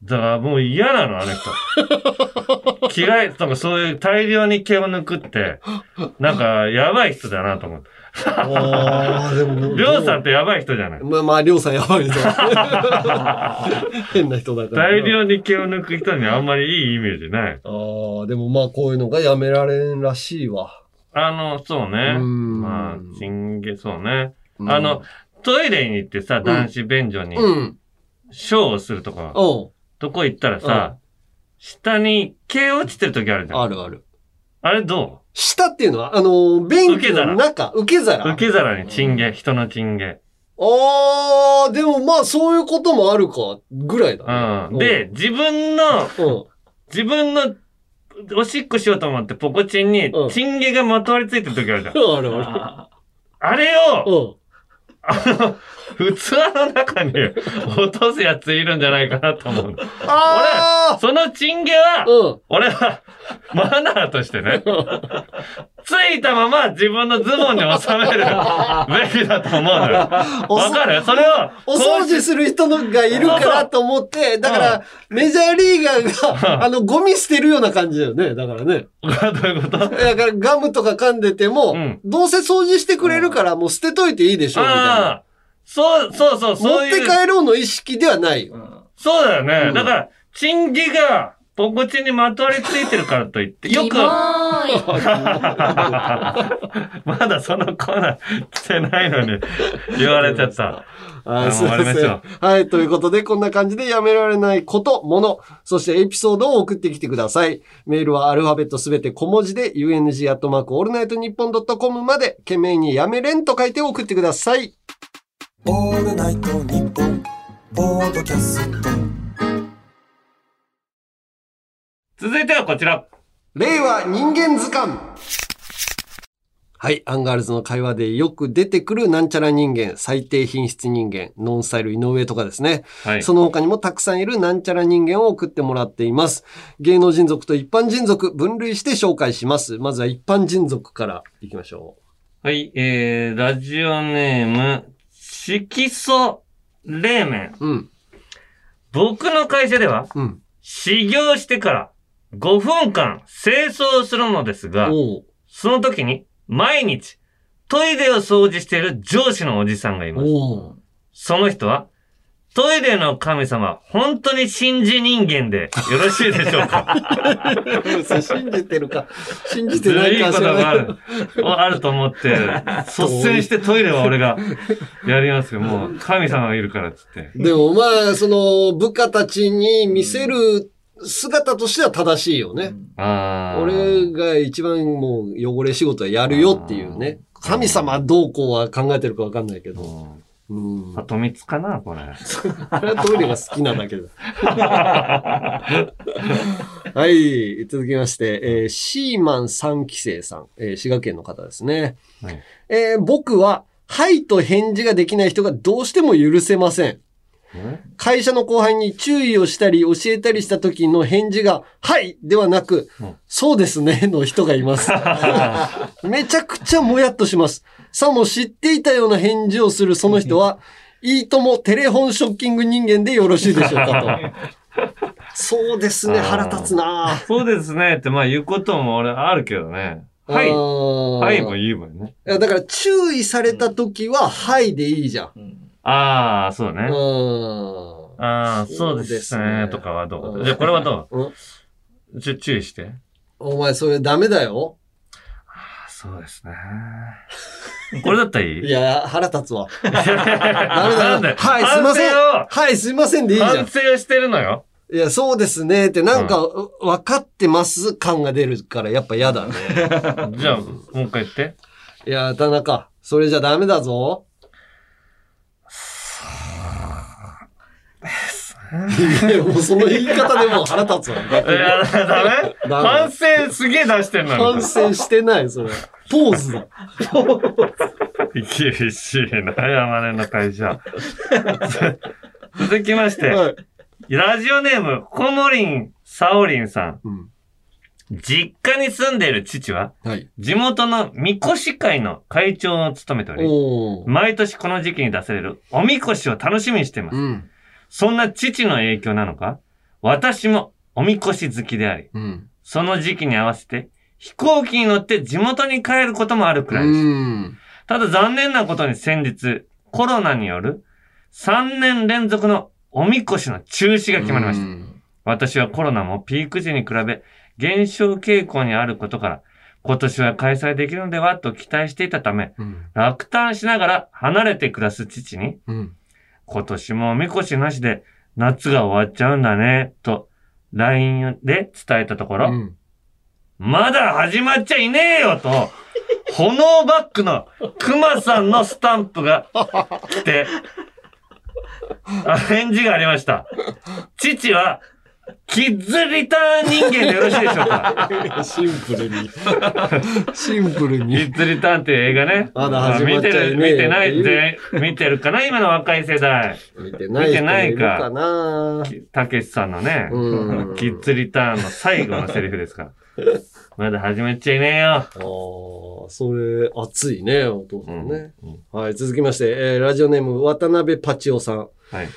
Speaker 1: だからもう嫌なの、あの人。着替え、とかそういう大量に毛を抜くって、なんかやばい人だなと思って。
Speaker 2: ああ、でも。
Speaker 1: りょうさんってやばい人じゃない？
Speaker 2: まあまあ、りょうさんやばい人。変な人だから。
Speaker 1: 大量に毛を抜く人にあんまりいいイメージない。
Speaker 2: ああ、でもまあこういうのがやめられんらしいわ。
Speaker 1: あの、そうね。
Speaker 2: うん
Speaker 1: まあ、チンゲ、そうね。
Speaker 2: うん
Speaker 1: あの、トイレに行ってさ、男子便所に、
Speaker 2: うん。
Speaker 1: ショーをするとか、
Speaker 2: おう
Speaker 1: とこ行ったらさ、下に毛落ちてる時あるじゃん。
Speaker 2: あるある。
Speaker 1: あれど
Speaker 2: 下っていうのは、あの、便器の中、受け
Speaker 1: う
Speaker 2: 皿。
Speaker 1: 受け皿にチンゲ、人のチンゲ。
Speaker 2: ああ、でもまあそういうこともあるか、ぐらいだね。
Speaker 1: うん。で、自分の、
Speaker 2: うん、
Speaker 1: 自分の、おしっこしようと思ってポコチンに
Speaker 2: うん、
Speaker 1: チンゲがまとわりついてる時あるじゃん。
Speaker 2: あるあ
Speaker 1: あれ
Speaker 2: る。
Speaker 1: を、
Speaker 2: うん。
Speaker 1: あの、器の中に落とすやついるんじゃないかなと思う。
Speaker 2: あ
Speaker 1: そのチンゲは、
Speaker 2: あうん。
Speaker 1: 俺は、マナーとしてね、ついたまま自分のズボンに収める べきだと思うのよ。わかる？それを、
Speaker 2: お掃除する人のがいるからと思って、だから、メジャーリーガーが、あの、ゴミ捨てるような感じだよね。だからね。
Speaker 1: どういうこと？
Speaker 2: だからガムとか噛んでても、
Speaker 1: うん
Speaker 2: どうせ掃除してくれるからもう捨てといていいでしょ、みたいな。
Speaker 1: ああ、そう、そうそう、
Speaker 2: 持って
Speaker 1: そういう。
Speaker 2: 帰ろうの意識ではないよ。
Speaker 1: そうだよね。
Speaker 2: うん
Speaker 1: だから、チンゲが、ポコチンにまとわりついてるからといって、よく、まだそのコーナー来てないのに言われちゃった。
Speaker 2: はい、
Speaker 1: あ
Speaker 2: すいません。はい、ということで、こんな感じでやめられないこと、もの、そしてエピソードを送ってきてください。メールはアルファベットすべて小文字で、UNG アットマークオールナイトニッポンドットコムまで、件名にやめれんと書いて送ってください。
Speaker 6: オールナイトニッポンポッドキャスト
Speaker 1: 続いてはこちら。
Speaker 2: 令和人間図鑑はい。アンガールズの会話でよく出てくるなんちゃら人間、最低品質人間、ノンスタイル井上とかですね。
Speaker 1: はい。
Speaker 2: その他にもたくさんいるなんちゃら人間を送ってもらっています。芸能人族と一般人族分類して紹介します。まずは一般人族からいきましょ
Speaker 1: はい、えー、ラジオネーム、色素冷麺。
Speaker 2: う。うん。
Speaker 1: 僕の会社では、
Speaker 2: うん。
Speaker 1: 始業してから5分間清掃するのですが、その時に毎日トイレを掃除している上司のおじさんがいます。その人は、トイレの神様、本当に信じ人間でよろしいでしょうか？
Speaker 2: 信じてるか、信じ
Speaker 1: ず
Speaker 2: てない
Speaker 1: るいこと
Speaker 2: か知らない。
Speaker 1: がある、あると思って、率先してトイレは俺がやりますよ。もう神様がいるからっつって。
Speaker 2: でもまあ、その、部下たちに見せる姿としては正しいよね。
Speaker 1: ああ。
Speaker 2: 俺が一番もう汚れ仕事はやるよっていうね。神様どうこうは考えてるかわかんないけど。
Speaker 1: うん
Speaker 2: うん。
Speaker 1: 里光かなこれ。
Speaker 2: あれはトイレが好きなだけだ。はい。続きまして、えーシーマン3期生さん、えー滋賀県の方ですね。
Speaker 1: はい
Speaker 2: えー僕は、はいと返事ができない人がどうしても許せません。会社の後輩に注意をしたり教えたりした時の返事が、はいではなく、
Speaker 1: うん
Speaker 2: そうですねの人がいます。めちゃくちゃもやっとします。さも知っていたような返事をするその人は、いいともテレフォンショッキング人間でよろしいでしょうかと。そうですね、腹立つな
Speaker 1: そうですねって、まあ言うことも俺あるけどね。はい。は
Speaker 2: はい
Speaker 1: も言えばいいね。
Speaker 2: いやだから注意された時は、はいでいいじゃん。
Speaker 1: ああ、そう
Speaker 2: う
Speaker 1: ね。
Speaker 2: ん。
Speaker 1: ああ、そうですね。
Speaker 2: ね
Speaker 1: とかはど
Speaker 2: う？
Speaker 1: うんじゃあこれはど
Speaker 2: う？
Speaker 1: ちょ、注意して。
Speaker 2: お前それダメだよ。
Speaker 1: あそうですね。これだったらいい？
Speaker 2: いや、腹立つわ。
Speaker 1: ダメだよ。
Speaker 2: はいすいません
Speaker 1: 反
Speaker 2: はい、すいませんでいいじゃん
Speaker 1: 反。省をしてるのよ。
Speaker 2: いや、そうですねって、なんか、分かってます感が出るから、やっぱ嫌だね。
Speaker 1: じゃあ、もう一回言って。
Speaker 2: いや、田中、それじゃダメだぞ。いや、もうその言い方でもう腹立つわ。
Speaker 1: いや、ダメ？反省すげえ出してんのよ。
Speaker 2: 反省してない、それ。ポーズだ。
Speaker 1: 厳しいな、山根の会社。続きまして、
Speaker 2: はい。
Speaker 1: ラジオネーム、コモリン・サオリンさん。
Speaker 2: うん。
Speaker 1: 実家に住んでいる父は、
Speaker 2: はい。
Speaker 1: 地元のみこし会の会長を務めており。毎年この時期に出されるおみこしを楽しみにしています。
Speaker 2: うん。
Speaker 1: そんな父の影響なのか、私もおみこし好きであり、
Speaker 2: うん。
Speaker 1: その時期に合わせて飛行機に乗って地元に帰ることもあるくらいです。
Speaker 2: うん。
Speaker 1: ただ残念なことに先日、コロナによる3年連続のおみこしの中止が決まりました。私はコロナもピーク時に比べ減少傾向にあることから、今年は開催できるのではと期待していたため、
Speaker 2: うん。
Speaker 1: 落胆しながら離れて暮らす父に、
Speaker 2: うん。
Speaker 1: 今年もおみこしなしで夏が終わっちゃうんだね、と LINE で伝えたところ、
Speaker 2: うん。
Speaker 1: まだ始まっちゃいねえよと、炎バックの熊さんのスタンプが来て、あ返事がありました。父は、キッズリターン人間でよろしいでしょうか？
Speaker 2: シンプルに。シンプル
Speaker 1: キ
Speaker 2: に。
Speaker 1: ッズリターンっていう映画ね。
Speaker 2: まだ始まっちゃいね
Speaker 1: 見てる、見てないで、見てるかな？今の若い世代。
Speaker 2: 見てない人もいるかな？
Speaker 1: たけしさんのね、
Speaker 2: うん
Speaker 1: キッズリターンの最後のセリフですから。まだ始まっちゃいねえよ。
Speaker 2: ああ、それ、熱いね、お父さんね。
Speaker 1: うん
Speaker 2: はい、続きまして、えーラジオネーム、渡辺パチオさん。
Speaker 1: はい。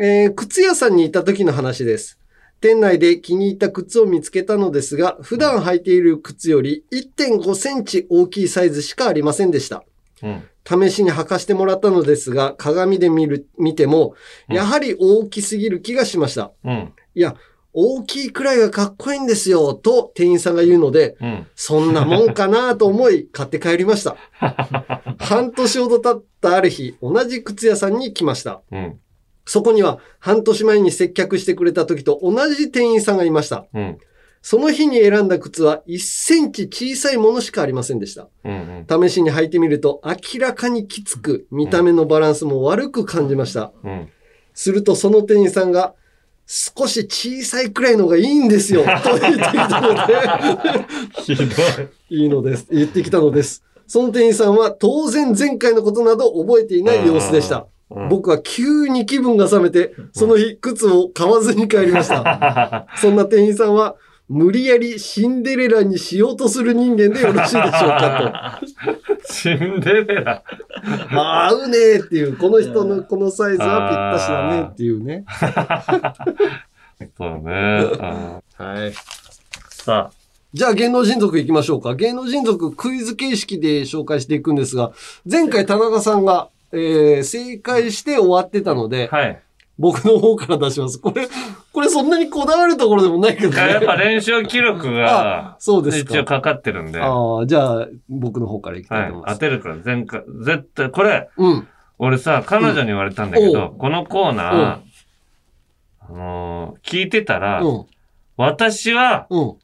Speaker 2: えー靴屋さんにいた時の話です。店内で気に入った靴を見つけたのですが、普段履いている靴より1.5センチ大きいサイズしかありませんでした。
Speaker 1: うん。
Speaker 2: 試しに履かしてもらったのですが、鏡で見る、見ても、
Speaker 1: うん
Speaker 2: やはり大きすぎる気がしました。
Speaker 1: うん。
Speaker 2: いや、大きいくらいがかっこいいんですよ、と店員さんが言うので、
Speaker 1: うん。
Speaker 2: そんなもんかなと思い、買って帰りました。半年ほど経ったある日、同じ靴屋さんに来ました。
Speaker 1: うん。
Speaker 2: そこには、半年前に接客してくれた時と同じ店員さんがいました。
Speaker 1: うん。
Speaker 2: その日に選んだ靴は1センチ小さいものしかありませんでした。
Speaker 1: うん。
Speaker 2: 試しに履いてみると、明らかにきつく、見た目のバランスも悪く感じました。
Speaker 1: うん。
Speaker 2: するとその店員さんが、少し小さいくらいのがいいんですよ、と言ってきたので、
Speaker 1: ひどい。
Speaker 2: いいのです。言ってきたのです。その店員さんは当然前回のことなど覚えていない様子でした。
Speaker 1: うん
Speaker 2: 僕は急に気分が冷めて、その日靴を買わずに帰りました。そんな店員さんは、無理やりシンデレラにしようとする人間でよろしいでしょうか
Speaker 1: シンデレラ。
Speaker 2: と。ああ、合うねーっていう、この人のこのサイズはぴったしだねっていうね。
Speaker 1: そうね。あ
Speaker 2: はい。
Speaker 1: ーさ
Speaker 2: じゃあ芸能人族行きましょうか。芸能人族クイズ形式で紹介していくんですが、前回田中さんが、えー、正解して終わってたので
Speaker 1: あ。、はい。
Speaker 2: 僕の方から出します。これ、これそんなにこだわるところでもないけどね。
Speaker 1: やっぱ連勝記録が
Speaker 2: あ、そうですか
Speaker 1: 一応かかってるんで。は
Speaker 2: ああ、じゃあ、僕の方からいきたいと思い
Speaker 1: い。
Speaker 2: ます。
Speaker 1: 当てるから、前回、絶対、これ、
Speaker 2: うん。
Speaker 1: 俺さ、彼女に言われたんだけ
Speaker 2: うん
Speaker 1: ど、このコーナー、あのー聞いてたら、
Speaker 2: うん。
Speaker 1: 私は、
Speaker 2: うん。
Speaker 1: も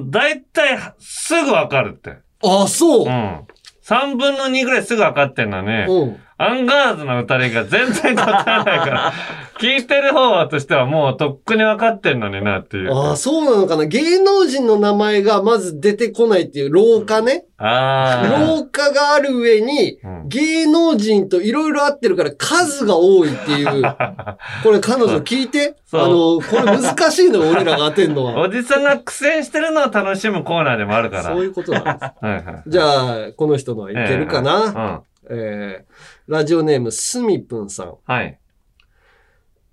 Speaker 1: う大体、すぐわかるって。
Speaker 2: ああ、そう
Speaker 1: う。ん。3分の2ぐらいすぐわかってんのに、
Speaker 2: うん。
Speaker 1: アンガールズの2人が全然答えないから、聞いてる方としてはもうとっくに分かってんのになっていう。
Speaker 2: ああ、そうなのかな。芸能人の名前がまず出てこないっていう老化ね。
Speaker 1: あ
Speaker 2: 廊下がある上に、
Speaker 1: うん
Speaker 2: 芸能人といろいろ合ってるから数が多いっていう。これ彼女聞いて。あの、これ難しいのよ、俺らが当てんのは。
Speaker 1: おじさんが苦戦してるのを楽しむコーナーでもあるから。
Speaker 2: そういうことなんです。
Speaker 1: はいはい。
Speaker 2: じゃあ、この人のはいけるかな。
Speaker 1: な
Speaker 2: えー、ラジオネーム、すみぷんさん。
Speaker 1: うん。はい。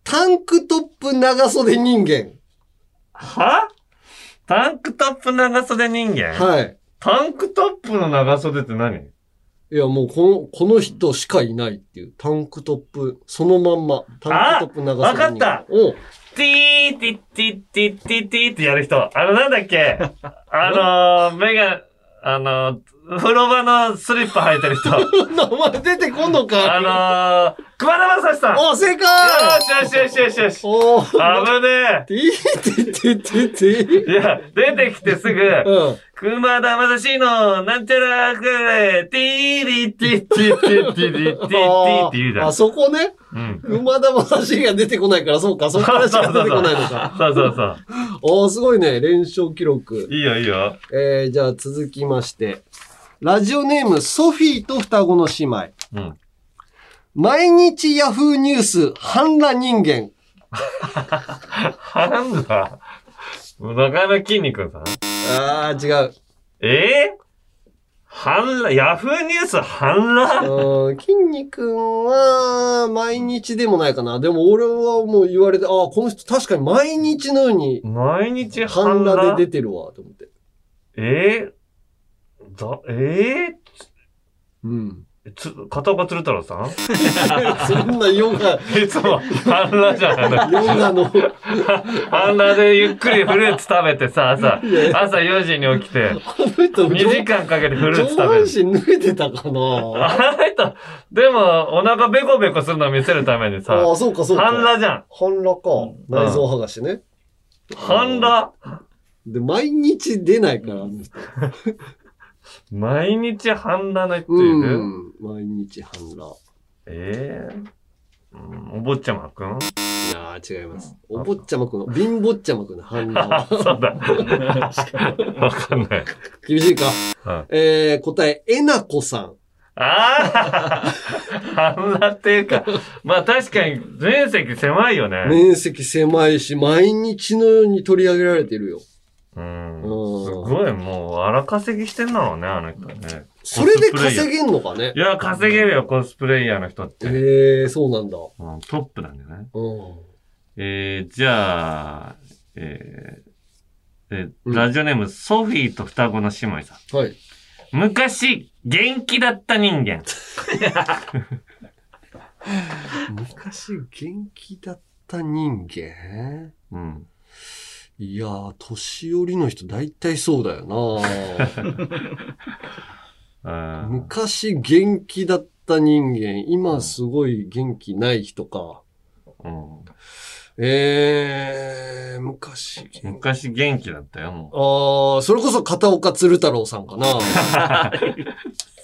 Speaker 2: タンクトップ長袖人間。
Speaker 1: は？タンクトップ長袖人間？
Speaker 2: はい。
Speaker 1: タンクトップの長袖って何？
Speaker 2: いや、もうこの、この人しかいないっていう。タンクトップ、そのまんま。タンクトップ長袖人間。
Speaker 1: わかった
Speaker 2: おう
Speaker 1: ティーティッティッティッティッティってやる人。あの、なんだっけあのー、目が、あのー、風呂場のスリッパ履いてる人。
Speaker 2: 名前出てこんのか
Speaker 1: あのー、熊田正史さん。よ
Speaker 2: お、正解
Speaker 1: しよしよしよしよし。
Speaker 2: おー。
Speaker 1: 危ねえ。いや、出てきてすぐ、
Speaker 2: うん。
Speaker 1: 熊田正史の、なんちゃらくらい、ティーリティッティッティッティッティッティッティって言うじゃ
Speaker 2: あ、
Speaker 1: ん。
Speaker 2: そこね。
Speaker 1: うん。
Speaker 2: 馬田正史が出てこないから、そうか、そこからしか出てこないのか。
Speaker 1: そうそうそう。
Speaker 2: おー、すごいね。連勝記録。
Speaker 1: いいよいいよ。
Speaker 2: えー、じゃあ続きまして。ラジオネーム、ソフィーと双子の姉妹。
Speaker 1: うん。
Speaker 2: 毎日ヤフーニュース、反乱人間。
Speaker 1: なんだ中山筋肉さん？
Speaker 2: あー、違う。
Speaker 1: ええ反乱、ヤフーニュース反乱
Speaker 2: うん、筋肉は、毎日でもないかな。でも俺はもう言われて、ああ、この人確かに毎日のように、
Speaker 1: 毎日
Speaker 2: 反
Speaker 1: 反乱
Speaker 2: 乱で出てるわ、と思って。
Speaker 1: ええだ、ええ
Speaker 2: うん。
Speaker 1: つ、片岡鶴太郎さん？
Speaker 2: そんなヨガ、
Speaker 1: いつも、半裸じゃない
Speaker 2: ヨガの、
Speaker 1: 半裸でゆっくりフルーツ食べてさ、朝、朝4時に起きて、
Speaker 2: あの人、
Speaker 1: 2時間かけてフルーツ
Speaker 2: 上半
Speaker 1: 食べる。
Speaker 2: 身脱いでたかな
Speaker 1: あの人、でも、お腹ベコベコするのを見せるためにさ、
Speaker 2: ああ、そうかそうか。
Speaker 1: 半裸じゃん。
Speaker 2: 半裸か。内臓剥がしね。
Speaker 1: 半裸？
Speaker 2: で、毎日出ないから、あの人
Speaker 1: 毎日半裸の人
Speaker 2: う？
Speaker 1: いる、
Speaker 2: ん。毎日半裸。
Speaker 1: ええうんお坊ちゃまくん？
Speaker 2: いやー、違います。お坊ちゃまくんの、貧乏ちゃまくんの半裸。
Speaker 1: そうだ。わかんない。
Speaker 2: 厳しいか。
Speaker 1: はい
Speaker 2: えー、答え、えなこさん。
Speaker 1: ああ 半裸っていうか、まあ確かに面積狭いよね。
Speaker 2: 面積狭いし、毎日のように取り上げられてるよ。
Speaker 1: うん。
Speaker 2: うん
Speaker 1: すごい、もう荒稼ぎしてんだろうね、あの人ね。
Speaker 2: それで稼げんのかね？
Speaker 1: いや、稼げるよ、コスプレイヤーの人って。
Speaker 2: ええー、そうなんだ。
Speaker 1: うんトップなんだよね。
Speaker 2: うん。
Speaker 1: えー、じゃあ、えー、え
Speaker 2: うん
Speaker 1: ラジオネーム、ソフィーと双子の姉妹さん。
Speaker 2: はい。
Speaker 1: 昔、元気だった人間。
Speaker 2: 昔元気だった人間？
Speaker 1: うん。
Speaker 2: いやー、年寄りの人大体そうだよな 昔元気だった人間、今すごい元気ない人か。
Speaker 1: うん
Speaker 2: えー、昔元気。
Speaker 1: 昔元気だったよ、もう。
Speaker 2: あー、それこそ片岡鶴太郎さんかな。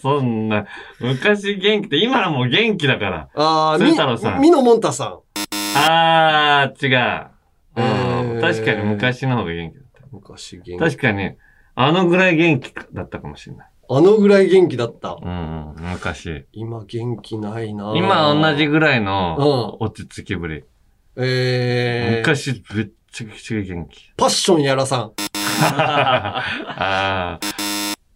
Speaker 1: そんな、昔元気って、今はもう元気だから。
Speaker 2: あー、
Speaker 1: 鶴太郎さん
Speaker 2: み、みのもんたさん。
Speaker 1: あー、違う。うん
Speaker 2: えー
Speaker 1: 確かに昔の方が元気だっ
Speaker 2: 昔元
Speaker 1: た。
Speaker 2: 気。
Speaker 1: 確かに、あのぐらい元気だったかもしれない。
Speaker 2: あのぐらい元気だった。
Speaker 1: うん、うん、昔。
Speaker 2: 今元気ないな
Speaker 1: 今同じぐらい
Speaker 2: うん
Speaker 1: の落ち着きぶり。
Speaker 2: えー、
Speaker 1: 昔めっちゃくちゃ元気。
Speaker 2: パッションやらさん。
Speaker 1: あー、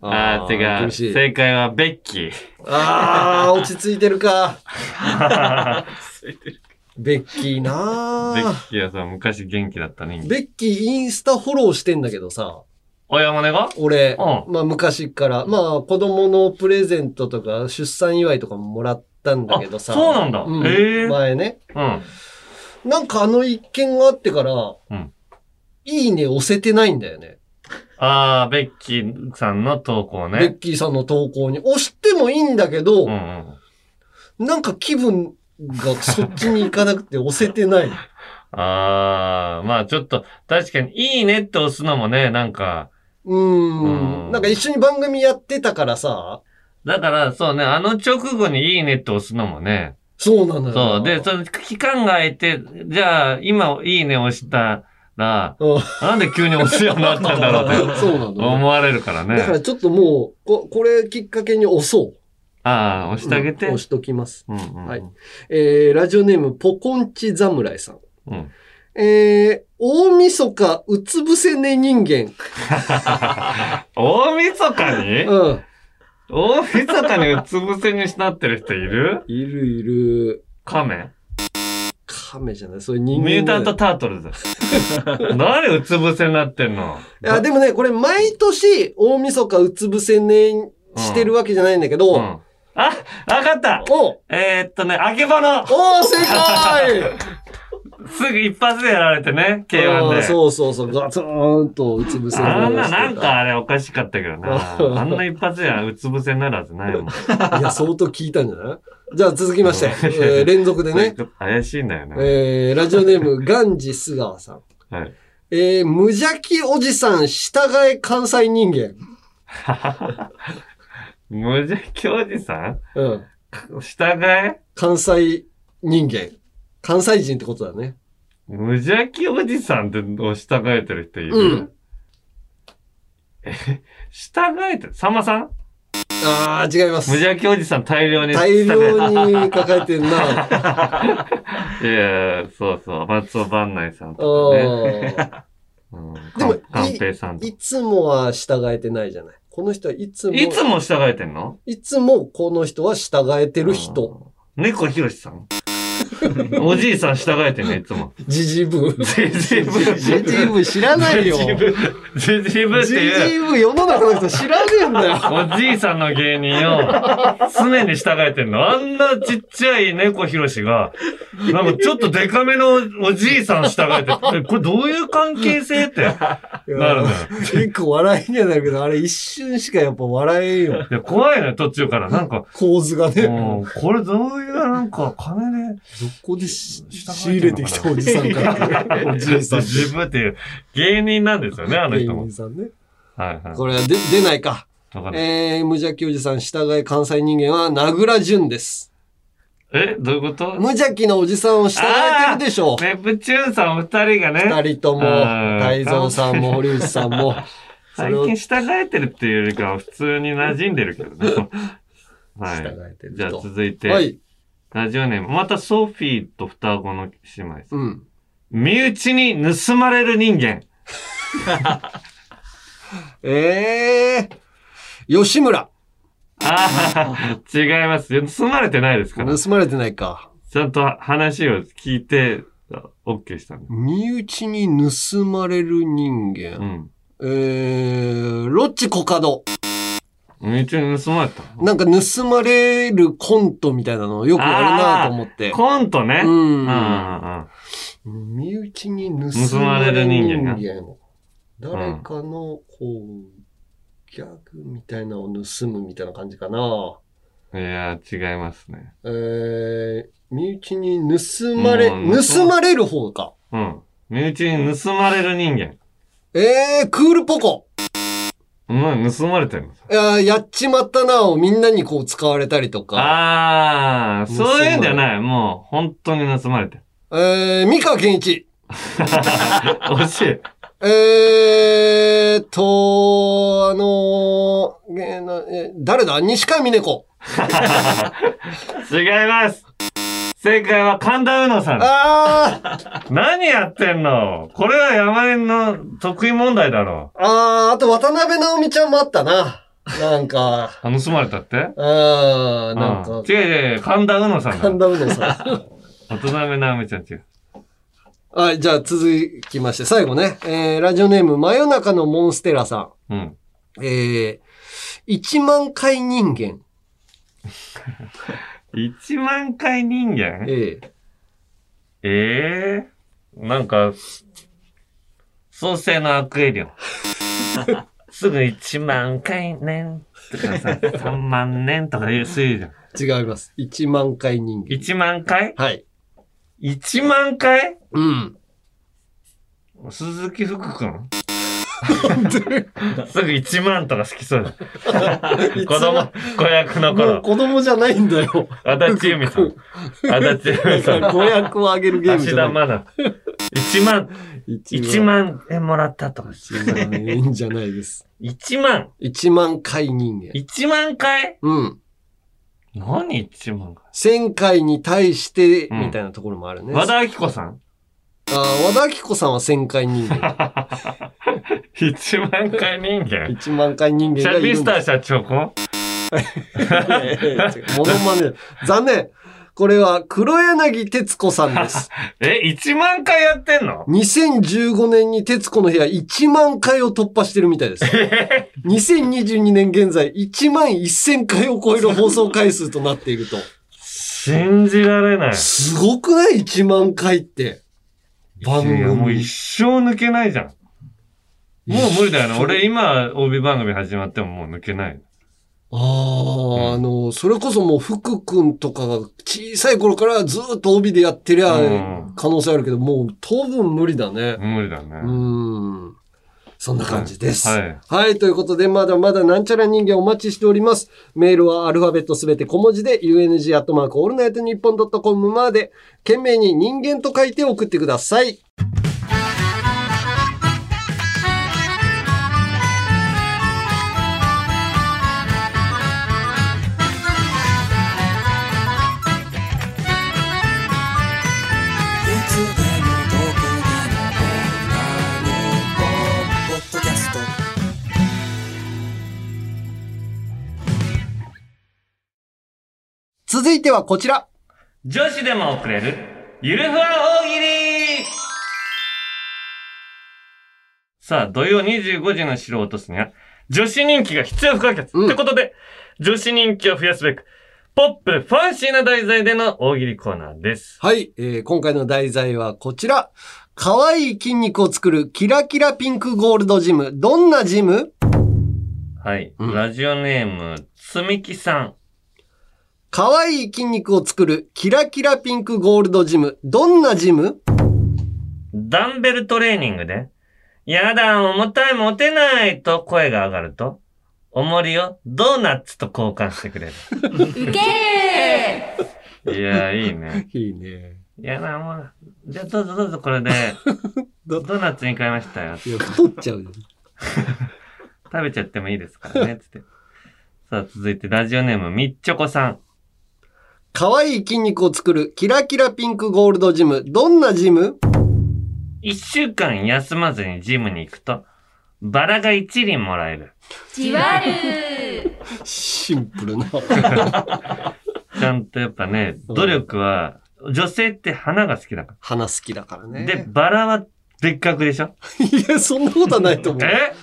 Speaker 1: あー違う。正解はベッキー。
Speaker 2: あー、落ち着いてるか。ベッキーな
Speaker 1: ベ
Speaker 2: ー
Speaker 1: ッキーはさ、昔元気だった人間。
Speaker 2: ベッキーインスタフォローしてんだけどさ、
Speaker 1: お山根が？
Speaker 2: 俺、
Speaker 1: うん
Speaker 2: まあ昔から、まあ子供のプレゼントとか出産祝いとかももらったんだけどさ。
Speaker 1: あそうなんだ
Speaker 2: うん
Speaker 1: へえ
Speaker 2: 前ね。
Speaker 1: うん。
Speaker 2: なんかあの一件があってから、
Speaker 1: うん
Speaker 2: いいね押せてないんだよね。
Speaker 1: あー、ベッキーさんの投稿
Speaker 2: ベッ
Speaker 1: ね。
Speaker 2: キーさんの投稿に。押してもいいんだけど、
Speaker 1: うんうん。
Speaker 2: なんか気分がそっちに行かなくて押せてない。
Speaker 1: あー、まあちょっと、確かに、いいねって押すのもね、なんか、
Speaker 2: う
Speaker 1: ん
Speaker 2: ん。なんか一緒に番組やってたからさ、
Speaker 1: だから、そうね、あの直後にいいねって押すのもね、
Speaker 2: そうなのよ。
Speaker 1: そう。で、その期間が空いて、じゃあ、今、いいね押したら、
Speaker 2: うん
Speaker 1: なんで急に押すようになったんだろうって
Speaker 2: そうなのよ。
Speaker 1: 思われるからね。
Speaker 2: だからちょっともう、ここれきっかけに押そう。
Speaker 1: ああ、押してあげて。
Speaker 2: うん押しときます。
Speaker 1: うんうんうん
Speaker 2: はいえー、ラジオネーム、ポコンチ侍さん。
Speaker 1: うん。
Speaker 2: えー、大晦日、うつ伏せ寝人間。
Speaker 1: 大晦日に？
Speaker 2: うん。
Speaker 1: 大晦日にうつ伏せになってる人いる？
Speaker 2: いるいる。
Speaker 1: 亀？
Speaker 2: 亀じゃない、そういう人間。
Speaker 1: ミュータントタートルズ。何うつ伏せになってんの？
Speaker 2: いや、でもね、これ毎年、大晦日うつ伏せ寝してるわけじゃないんだけど、
Speaker 1: うん。あ、わかった
Speaker 2: お
Speaker 1: えー、っとね、あけぼの
Speaker 2: おー正解
Speaker 1: すぐ一発でやられてね、K1 で。
Speaker 2: そうそうそう、ガツンとうつ伏せ寝
Speaker 1: あんな、なんかあれおかしかったけどな。あんな一発ではうつ伏せになるはずないもん。
Speaker 2: いや、相当聞いたんじゃない？じゃあ続きまして、えー連続でね。
Speaker 1: 怪しいんだよね。
Speaker 2: えー、ラジオネーム、ガンジスガーさん。
Speaker 1: はい。
Speaker 2: えー、無邪気おじさん、従え関西人間。
Speaker 1: 無邪気おじさん？
Speaker 2: うん。
Speaker 1: 従え？
Speaker 2: 関西人間。関西人ってことだね。
Speaker 1: 無邪気おじさんってを従えてる人いる、
Speaker 2: うん
Speaker 1: え、従えてる？さんまさん？
Speaker 2: あー、違います。
Speaker 1: 無邪気おじさん大量に従
Speaker 2: 大
Speaker 1: えてる。
Speaker 2: 量に抱えてんな。
Speaker 1: いやそうそう。松尾万内さん
Speaker 2: あ
Speaker 1: とかね。
Speaker 2: ー
Speaker 1: うん、
Speaker 2: でも
Speaker 1: かん平さんとか。
Speaker 2: いつもは従えてないじゃない。この人はいつも、
Speaker 1: いつも従えてんの？
Speaker 2: いつもこの人は従えてる人。。
Speaker 1: 猫ひろしさん？おじいさん従えてね、いつも。
Speaker 2: ジジブ。
Speaker 1: ジジブ。
Speaker 2: ジジブ知らないよ。
Speaker 1: ジジブ。ジジブって
Speaker 2: ジ
Speaker 1: いう。
Speaker 2: ジブ世の中の人知らねえんだよ。
Speaker 1: おじいさんの芸人を常に従えてんの？あんなちっちゃい猫ひろしが、なんかちょっとデカめのおじいさん従えて、えこれどういう関係性って？なるのよ。
Speaker 2: 結構笑いにはなるけど、あれ一瞬しかやっぱ笑えんよ。
Speaker 1: いや怖いのよ、途中から。なんか、
Speaker 2: 構図がね。
Speaker 1: もう、これどういう、なんか、金で、
Speaker 2: どこでし仕入れてきたおじさんかって。おじいさん。
Speaker 1: 自分っていう芸人なんですよね、あの
Speaker 2: 芸
Speaker 1: 人も
Speaker 2: 人。さんね。
Speaker 1: はいはい。
Speaker 2: これはで出ないか。えー、無邪気おじさん、従い関西人間は、名倉淳です。
Speaker 1: え、どういうこと？
Speaker 2: 無邪気なおじさんを従えてるでしょう。
Speaker 1: ネプチューンさんお二人がね、
Speaker 2: 二人とも、
Speaker 1: うん
Speaker 2: 太蔵さんも堀内さんも。そ
Speaker 1: 最近従えてるっていうよりかは普通に馴染んでるけどね。は
Speaker 2: 従
Speaker 1: い。
Speaker 2: えてる
Speaker 1: じゃあ
Speaker 2: と。
Speaker 1: 続いて、
Speaker 2: はい。
Speaker 1: ラジオネーム、またソフィーと双子の姉妹です。
Speaker 2: うん。
Speaker 1: 身内に盗まれる人間。
Speaker 2: えー、吉村。
Speaker 1: ああ、違います。盗まれてないですから。
Speaker 2: 盗まれてないか。
Speaker 1: ちゃんと話を聞いて、OK したんで。
Speaker 2: 身内に盗まれる人間。
Speaker 1: うん。
Speaker 2: えー、ロッチコカド。
Speaker 1: 身内に盗まれた。
Speaker 2: なんか盗まれるコントみたいなのをよくやるなと思って。
Speaker 1: コントね。
Speaker 2: う
Speaker 1: ん
Speaker 2: 身内に盗まれる人間。誰かの、こう、ギャグみたいなのを盗むみたいな感じかな。
Speaker 1: うん。いや、違いますね。
Speaker 2: えー、身内に盗まれ、盗まれる方か。
Speaker 1: うん。身内に盗まれる人間。
Speaker 2: えー、クールポコ。
Speaker 1: うん、盗まれてるの？
Speaker 2: いやーやっちまったなをみんなにこう使われたりとか。
Speaker 1: ああ、そういうんじゃない。もう、本当に盗まれてる。
Speaker 2: えー、三河健一。
Speaker 1: 惜しい。
Speaker 2: えーと、あのーえーなえ誰だ？西川峰子。
Speaker 1: 違います。正解は神田うのさん。
Speaker 2: あー、
Speaker 1: 何やってんの？これは山根の得意問題だろ。
Speaker 2: あー、あと渡辺直美ちゃんもあったな。なんか、
Speaker 1: あ、盗まれたって？
Speaker 2: あー、なんか
Speaker 1: うん、違う違う違う、神田うのさんだ。
Speaker 2: 神田うのさん。
Speaker 1: 渡辺直美ちゃん違う。
Speaker 2: はい、じゃあ続きまして、最後ね。えー、ラジオネーム、真夜中のモンステラさ
Speaker 1: うん。
Speaker 2: ん。えー、1万回人間。
Speaker 1: 一万回人間？
Speaker 2: えー、
Speaker 1: ええなんか、創世のアクエリオン。すぐ1万回年とかさ、3万年とか言うするじゃん。
Speaker 2: 違います。1万回人間。
Speaker 1: 1万回？
Speaker 2: はい。
Speaker 1: ?1 万回？
Speaker 2: うん。
Speaker 1: 鈴木福くんすぐ1万とか好きそうだ。子供、子役の
Speaker 2: もう
Speaker 1: 頃。
Speaker 2: 子供じゃないんだよ。
Speaker 1: 足立由美さん。足立由美さん。
Speaker 2: 子役をあげるゲームじ
Speaker 1: 芦
Speaker 2: ゃない。
Speaker 1: 田まだ。1万、1万円もらったとか。
Speaker 2: 1万円じゃないです。
Speaker 1: 1万
Speaker 2: 1万回人間。
Speaker 1: 1万回？
Speaker 2: うん。
Speaker 1: 何1万回
Speaker 2: 1000回に対して、
Speaker 1: うん
Speaker 2: みたいなところもあるね。
Speaker 1: 和田アキ子さん？
Speaker 2: あー和田アキ子さんは1000回人間。
Speaker 1: ?1 万回人間
Speaker 2: ？1万回人間
Speaker 1: シャ
Speaker 2: がいるんです。
Speaker 1: ビスター社長子
Speaker 2: モノマネ。残念。これは黒柳徹子さんです。
Speaker 1: え、1万回やってんの
Speaker 2: ？2015年に徹子の部屋1万回を突破してるみたいです。2022年現在1万1000回を超える放送回数となっていると。
Speaker 1: 信じられない。
Speaker 2: すごくない ?1 万回って。番組
Speaker 1: もう一生抜けないじゃん。もう無理だよね。俺今、帯番組始まってももう抜けない。
Speaker 2: ああ、あの、それこそもう福くんとかが小さい頃からずっと帯でやってりゃ
Speaker 1: うん
Speaker 2: 可能性あるけど、もう当分無理だね。
Speaker 1: 無理だね。
Speaker 2: うん。そんな感じです。
Speaker 1: はい。
Speaker 2: はい。ということで、まだまだなんちゃら人間お待ちしております。メールはアルファベットすべて小文字で、UNG アットマークオールナイトニッポンドットコムまで、懸命に人間と書いて送ってください。続いてはこちら。
Speaker 1: 女子でも送れる、ゆるふわ大喜利さあ、土曜25時の城を落とすには、女子人気が必要不可欠。
Speaker 2: うん
Speaker 1: ってことで、女子人気を増やすべく、ポップ、ファンシーな題材での大喜利コーナーです。
Speaker 2: はい、えー今回の題材はこちら。可愛い筋肉を作るキラキラピンクゴールドジム。どんなジム？
Speaker 1: はい。
Speaker 2: うん
Speaker 1: ラジオネーム、つみきさん。
Speaker 2: 可愛い筋肉を作るキラキラピンクゴールドジム。どんなジム？
Speaker 1: ダンベルトレーニングで、やだ、重たい、持てないと声が上がると、重りをドーナツと交換してくれる。
Speaker 7: ウケ
Speaker 1: いや、いいね。
Speaker 2: いいね。
Speaker 1: いやな、もう、じゃあどうぞどうぞこれで、ド
Speaker 2: ど
Speaker 1: ーナツに変えましたよ。
Speaker 2: いや、太っちゃうよ。
Speaker 1: 食べちゃってもいいですからね、つって。さあ、続いてラジオネーム、みっちょこさん。
Speaker 2: 可愛い筋肉を作るキラキラピンクゴールドジム。どんなジム？
Speaker 1: 一週間休まずにジムに行くと、バラが一輪もらえる。
Speaker 7: じわる
Speaker 2: シンプルな。
Speaker 1: ちゃんとやっぱね、努力は、女性って花が好きだか
Speaker 2: 花好きだから
Speaker 1: ら。
Speaker 2: ね。
Speaker 1: で、バラは別格でしょ？
Speaker 2: いや、そんなことはないと思う。
Speaker 1: え？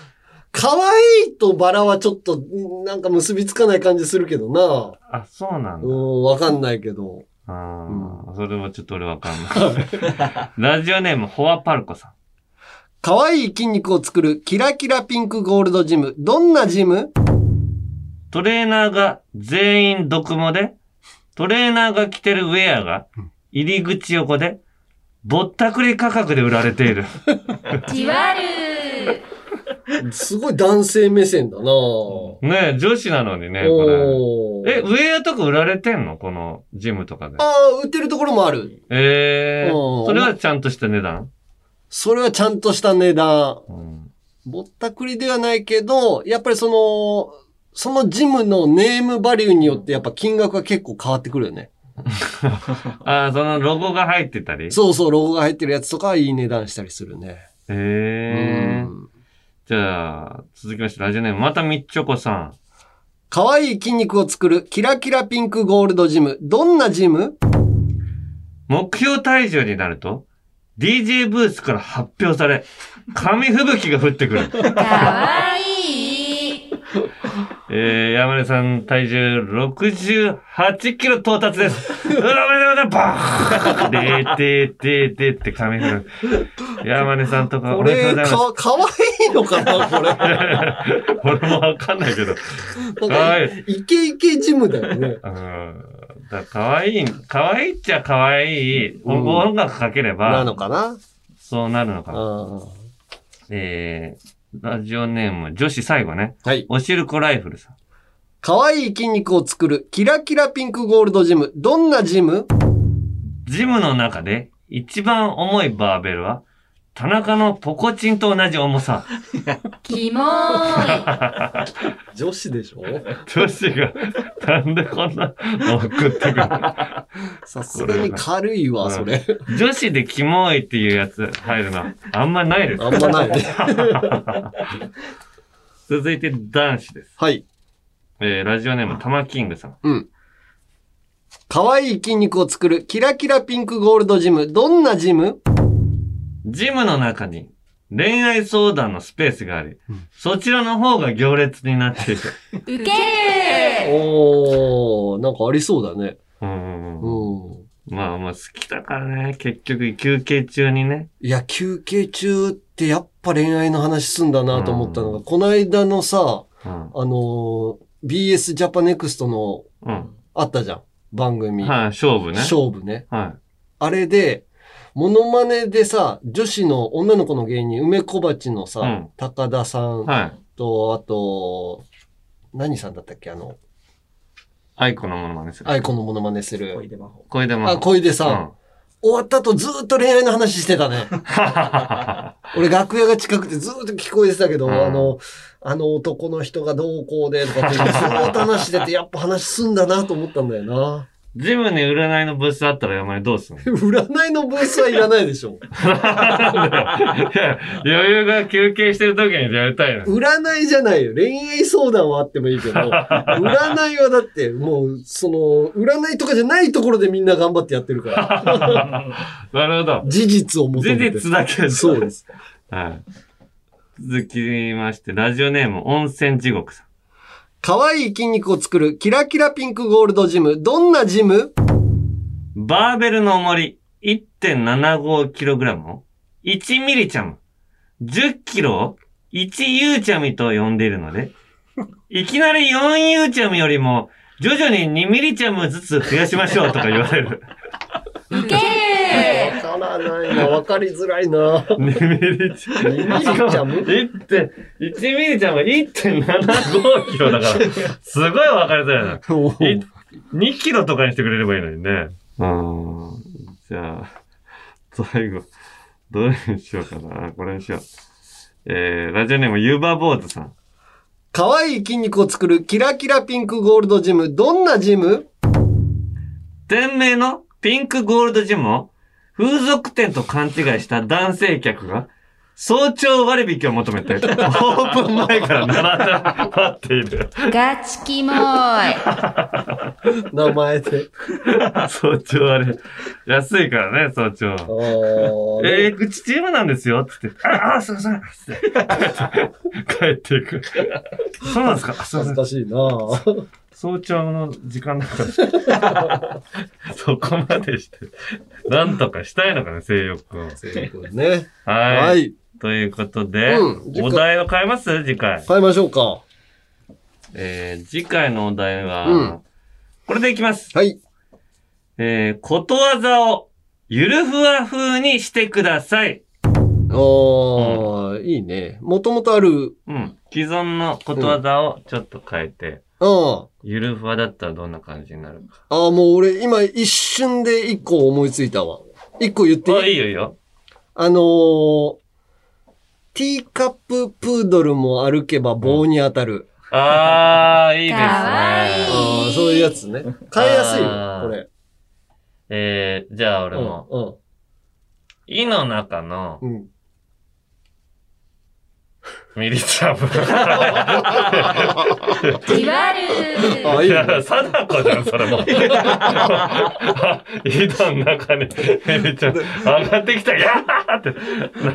Speaker 2: 可愛いとバラはちょっと、んなんか結びつかない感じするけどな。
Speaker 1: あ、そうなんだ。
Speaker 2: うん、わかんないけど。
Speaker 1: ああ、それはちょっと俺わかんない。ラジオネーム、ホアパルコさん。
Speaker 2: 可愛い筋肉を作るキラキラピンクゴールドジム。どんなジム？
Speaker 1: トレーナーが全員毒モで、トレーナーが着てるウェアが入り口横で、ぼったくり価格で売られている。
Speaker 7: じわる
Speaker 2: すごい男性目線だな
Speaker 1: ねえ、女子なのにね、これ。え、ウェアとか売られてんの？このジムとかで。
Speaker 2: ああ、売ってるところもある。
Speaker 1: ええ
Speaker 2: うん
Speaker 1: それはちゃんとした値段？
Speaker 2: それはちゃんとした値段。
Speaker 1: うん。
Speaker 2: ぼったくりではないけど、やっぱりその、そのジムのネームバリューによってやっぱ金額が結構変わってくるよね。
Speaker 1: ああ、そのロゴが入ってたり？
Speaker 2: そうそう、ロゴが入ってるやつとかはいい値段したりするね。
Speaker 1: ええ
Speaker 2: うん
Speaker 1: じゃあ、続きまして、ラジオネーム、またみっちょこさん。
Speaker 2: 可愛い筋肉を作るキラキラピンクゴールドジム。どんなジム？
Speaker 1: 目標体重になると、DJ ブースから発表され、紙吹雪が降ってくる。
Speaker 7: かわいい
Speaker 1: えー、山根さん体重68キロ到達です。うわ、めだめだ、バーンでーてーてーてーって紙吹雪。山根さんとか、
Speaker 2: こ
Speaker 1: おめでとうご
Speaker 2: れ、
Speaker 1: ざいます。
Speaker 2: か、かわいいのかなこれ。
Speaker 1: 俺もわかんないけど。かわい
Speaker 2: か、イケイケジムだよね。
Speaker 1: うん。だかわいい、かわいいっちゃかわいい。
Speaker 2: うん
Speaker 1: 音楽かければ、
Speaker 2: なのかな
Speaker 1: そうなるのかな。
Speaker 2: あ
Speaker 1: えー、ラジオネーム、女子最後ね。
Speaker 2: ーはい。
Speaker 1: おしるこライフルさん。
Speaker 2: 可愛い筋肉を作るキラキラピンクゴールドジム。どんなジム？
Speaker 1: ジムの中で一番重いバーベルは、田中のポコチンと同じ重さ。
Speaker 7: キモーい
Speaker 2: 女子でしょ？
Speaker 1: 女子が、なんでこんなの送ってくる？
Speaker 2: さすがに軽いわ、それ。
Speaker 1: 女子でキモいっていうやつ入るの、あんまないです。
Speaker 2: あんまないね。
Speaker 1: 続いて男子です。
Speaker 2: はい。
Speaker 1: えー、ラジオネーム、タマキングさん。
Speaker 2: うん。可愛い筋肉を作るキラキラピンクゴールドジム。どんなジム？
Speaker 1: ジムの中に恋愛相談のスペースがあり、そちらの方が行列になっている。
Speaker 7: ウケる
Speaker 2: おー、なんかありそうだね。
Speaker 1: うんうんうん
Speaker 2: うん。
Speaker 1: まあまあ好きだからね、結局休憩中にね。
Speaker 2: いや、休憩中ってやっぱ恋愛の話すんだなと思ったのが、この間のさ、
Speaker 1: うん。
Speaker 2: あのー BS ジャパネクストの
Speaker 1: うん。
Speaker 2: あったじゃん。番組。
Speaker 1: はい、勝負ね。
Speaker 2: 勝負ね。
Speaker 1: は
Speaker 2: あれで、モノマネでさ、女子の女の子の芸人、梅小鉢のさ、
Speaker 1: うん
Speaker 2: 高田さ
Speaker 1: い。
Speaker 2: ん
Speaker 1: はい。
Speaker 2: と、あと、何さんだったっけあの、
Speaker 1: 愛子のものまねする。
Speaker 2: アイコンのモノマネする。
Speaker 1: 小出ま
Speaker 2: あ、小出さん。終わった後ずーっと恋愛の話してたね。俺楽屋が近くてずーっと聞こえてたけど、
Speaker 1: うん
Speaker 2: あの、あの男の人がどうこうでとかってずーっと話してて、やっぱ話すんだなと思ったんだよな。
Speaker 1: ジムに占いのブースあったら山根どうすんの？
Speaker 2: 占いのブースはいらないでしょ。
Speaker 1: 余裕が休憩してる時にやりたいの。
Speaker 2: 占いじゃないよ。恋愛相談はあってもいいけど、占いはだって、もう、その、占いとかじゃないところでみんな頑張ってやってるから。
Speaker 1: なるほど。
Speaker 2: 事実を求
Speaker 1: 事
Speaker 2: めて。
Speaker 1: 実だけ
Speaker 2: そうです。
Speaker 1: はい。続きまして、ラジオネーム、温泉地獄さん。
Speaker 2: 可愛い筋肉を作るキラキラピンクゴールドジム。どんなジム？
Speaker 1: バーベルの重り 1.75kg を1ミリチャム、10キロを1ユーチャミと呼んでいるので、いきなり4ユーチャミよりも徐々に2ミリチャムずつ増やしましょうとか言われる。
Speaker 7: ウケー
Speaker 2: わからないな。わかりづらいな。
Speaker 1: 2ミリチャム。
Speaker 2: 2ミリチャム
Speaker 1: 1点、1ミリチャムが1.75キロだから、すごい分かりづらいな。い2キロとかにしてくれればいいのにね。うん。じゃあ、最後、どれにしようかな。これにしよう。えー、ラジオネームユーバーボーズさん。
Speaker 2: 可愛い筋肉を作るキラキラピンクゴールドジム。どんなジム？
Speaker 1: 店名のピンクゴールドジムを風俗店と勘違いした男性客が早朝割引を求めてオープン前から並んで待っている。
Speaker 7: ガチキモーい。
Speaker 2: 名前で。
Speaker 1: 早朝割安いからね、早朝。えー、うちチームなんですよ、つって。ああ、すいません、つって。帰っていく。そうなんですか？あすいません。
Speaker 2: 恥ずかしいな
Speaker 1: 早朝の時間だから。そこまでして。なんとかしたいのかね、性欲を。
Speaker 2: ね。
Speaker 1: はい。
Speaker 2: はい。
Speaker 1: ということで、
Speaker 2: うん次回
Speaker 1: お題を変えます？次回。
Speaker 2: 変えましょうか。
Speaker 1: えー、次回のお題は、
Speaker 2: うん
Speaker 1: これでいきます。
Speaker 2: はい。
Speaker 1: えー、ことわざをゆるふわ風にしてください。
Speaker 2: ああ、いいね。もともとある、
Speaker 1: うん。既存のことわざをちょっと変えて、
Speaker 2: あ
Speaker 1: ゆるふわだったらどんな感じになるか。
Speaker 2: あ、ああ、もう俺今一瞬で一個思いついたわ。一個言って
Speaker 1: あ、
Speaker 2: い？い
Speaker 1: いいよいいよ。
Speaker 2: あのー、ティーカッププードルも歩けば棒に当たる。
Speaker 1: あー、いいですね。
Speaker 7: かわいい
Speaker 2: ああ、そういうやつね。変えやすいよ
Speaker 1: あ、ー
Speaker 2: これ。
Speaker 1: えー、じゃあ俺も、
Speaker 2: うん、
Speaker 1: 胃の中の
Speaker 2: うん。うん。
Speaker 1: ミリチャム。
Speaker 7: じわる
Speaker 2: あ、いい
Speaker 1: や、貞子じゃん、それも。井戸の中に、ミリちゃん、上がってきた、やーって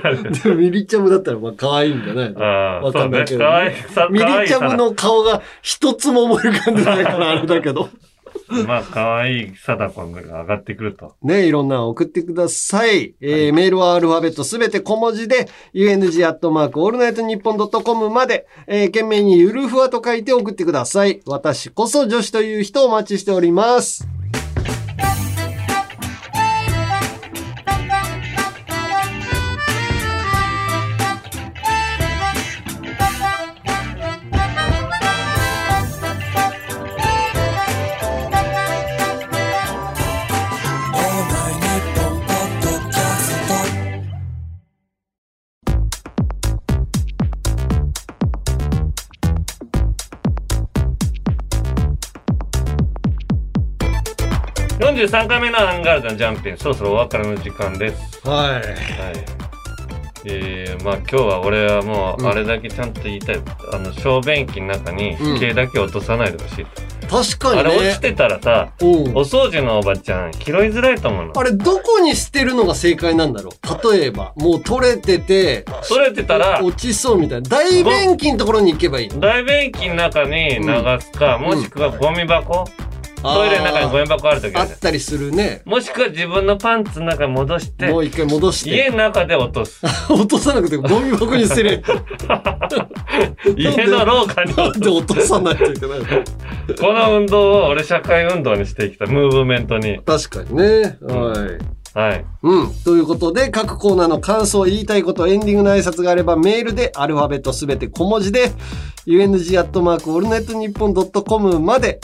Speaker 1: なる。
Speaker 2: でもミリチャムだったらまあ可愛いんじゃな
Speaker 1: ああ、
Speaker 2: わ
Speaker 1: そうね。
Speaker 2: かんないミリチャムの顔が一つも思い浮かんでないからあれだけど。
Speaker 1: まあ、かわいい貞子が上がってくると。
Speaker 2: ね、いろんなの送ってください。えーメールはアルファベットすべて小文字で、UNG アットマークオールナイトニッポンドットコムまで、えー、件名にゆるふわと書いて送ってください。私こそ女子という人をお待ちしております。
Speaker 1: 43回目のアンガールズのジャンピン、そろそろお別れの時間です。
Speaker 2: はい。
Speaker 1: はい。えー、まあ今日は俺はもう、あれだけちゃんと言いたい。あの、小便器の中に
Speaker 2: うん
Speaker 1: 毛だけ落とさないでほしい。
Speaker 2: 確かにね。
Speaker 1: あれ落ちてたらさ、
Speaker 2: うん
Speaker 1: お掃除のおばちゃん、拾いづらいと思うの。
Speaker 2: あれ、どこに捨てるのが正解なんだろう？例えば、もう取れてて、
Speaker 1: 取れてたら、
Speaker 2: 落ちそうみたいな。大便器のところに行けばいいの？
Speaker 1: 大便器の中に流すか、もしくはゴミ箱、トイレの中にゴミ箱あるときあ
Speaker 2: あったりするね。
Speaker 1: もしくは自分のパンツの中に戻して
Speaker 2: も、う一回戻して。
Speaker 1: 家の中で落とす。
Speaker 2: 落とさなくてゴミ箱に捨てる。
Speaker 1: 家の廊下に落と
Speaker 2: 落とさないといけない。
Speaker 1: この運動を俺社会運動にしていきたい。ムーブメントに。
Speaker 2: 確かにね。はい。
Speaker 1: はい。
Speaker 2: うん。ということで、各コーナーの感想、言いたいこと、エンディングの挨拶があれば、メールで、アルファベットすべて小文字で、ットマークオールナイトニッポンドットコムまで、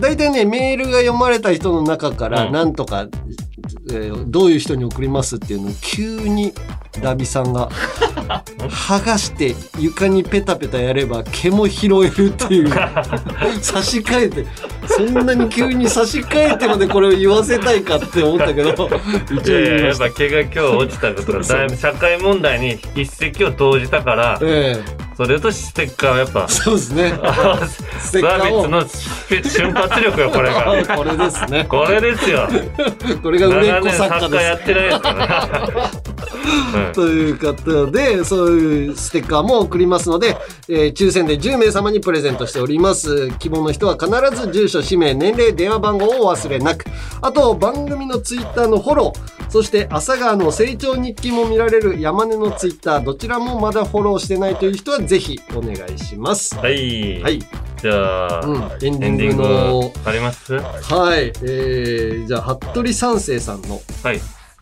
Speaker 2: 大体ね、メールが読まれた人の中から、
Speaker 1: うん。
Speaker 2: なんとか、えーどういう人に送りますっていうのを急にダビさんが剥がして床にペタペタやれば毛も拾えるっていう差し替えてそんなに急に差し替えてまでこれを言わせたいかって思ったけど、一応
Speaker 1: いやっぱ毛が今日落ちたことがだいぶ社会問題に一石を投じたから
Speaker 2: え
Speaker 1: それとステッカーはやっぱ
Speaker 2: えそうですね。
Speaker 1: ス
Speaker 2: ステッカーを
Speaker 1: の瞬発力よこれが
Speaker 2: これですね。
Speaker 1: これですよ
Speaker 2: これが売れっ子作家
Speaker 1: 作家や
Speaker 2: で
Speaker 1: ってないですから
Speaker 2: す。ということで、そういうステッカーも送りますので、えー抽選で10名様にプレゼントしております。希望の人は必ず住所、氏名、年齢、電話番号をお忘れなく。あと、番組のツイッターのフォロー、そして朝川の成長日記も見られる山根のツイッター、どちらもまだフォローしてないという人はぜひお願いします。
Speaker 1: はい、
Speaker 2: はい。
Speaker 1: じゃあ、
Speaker 2: うん、エンデ
Speaker 1: エィング
Speaker 2: の、
Speaker 1: あります？は
Speaker 2: はい、えー、じゃあ、服部三世さんの、
Speaker 1: い。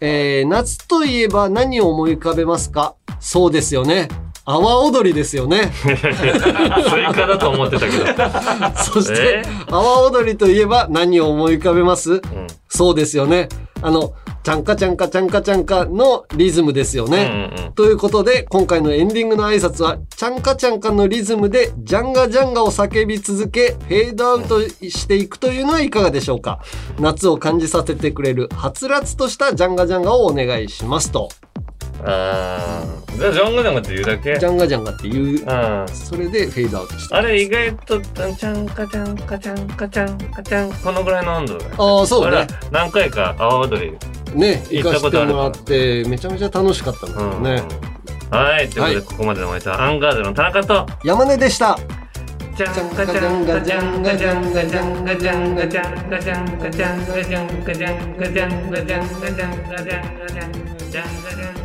Speaker 2: えー、夏といえば何を思い浮かべますか？そうですよね。阿波踊りですよね。
Speaker 1: スイカだと思ってたけど、
Speaker 2: そして、阿波踊りといえば何を思い浮かべます？
Speaker 1: うん。
Speaker 2: そうですよね。あの、ちゃんかちゃんかちゃんかちゃんかのリズムですよね。
Speaker 1: うんうん
Speaker 2: ということで、今回のエンディングの挨拶は、ちゃんかちゃんかのリズムで、ジャンガジャンガを叫び続け、フェードアウトしていくというのはいかがでしょうか夏を感じさせてくれる、はつらつとしたジャンガジャンガをお願いしますと。
Speaker 1: あーじゃあジョングダムって言うだけ？
Speaker 2: ジャンガジャンガっていう、
Speaker 1: うん。
Speaker 2: それでフェードアウトして。
Speaker 1: あれ意外とちゃんかちゃんかちゃんかちゃんかちゃんこのぐらいの温度だね。
Speaker 2: ああ、そうね。
Speaker 1: 俺。何回か阿波踊り
Speaker 2: ね、
Speaker 1: 行
Speaker 2: 行かせて
Speaker 1: った。ことある
Speaker 2: もらって、めちゃめちゃ楽しかったんだけどね。
Speaker 1: うん。はいということで、
Speaker 2: はい。
Speaker 1: ここまでのお相手はアンガールズの田中と。
Speaker 2: 山根でした。
Speaker 1: じゃんかじゃんがじゃんがじゃんがじゃんがじゃんがじゃんがじゃんがじゃんがじゃんがじゃんがじゃんがじゃんがじゃんがじゃんがじゃんがじゃんがじゃんがじゃん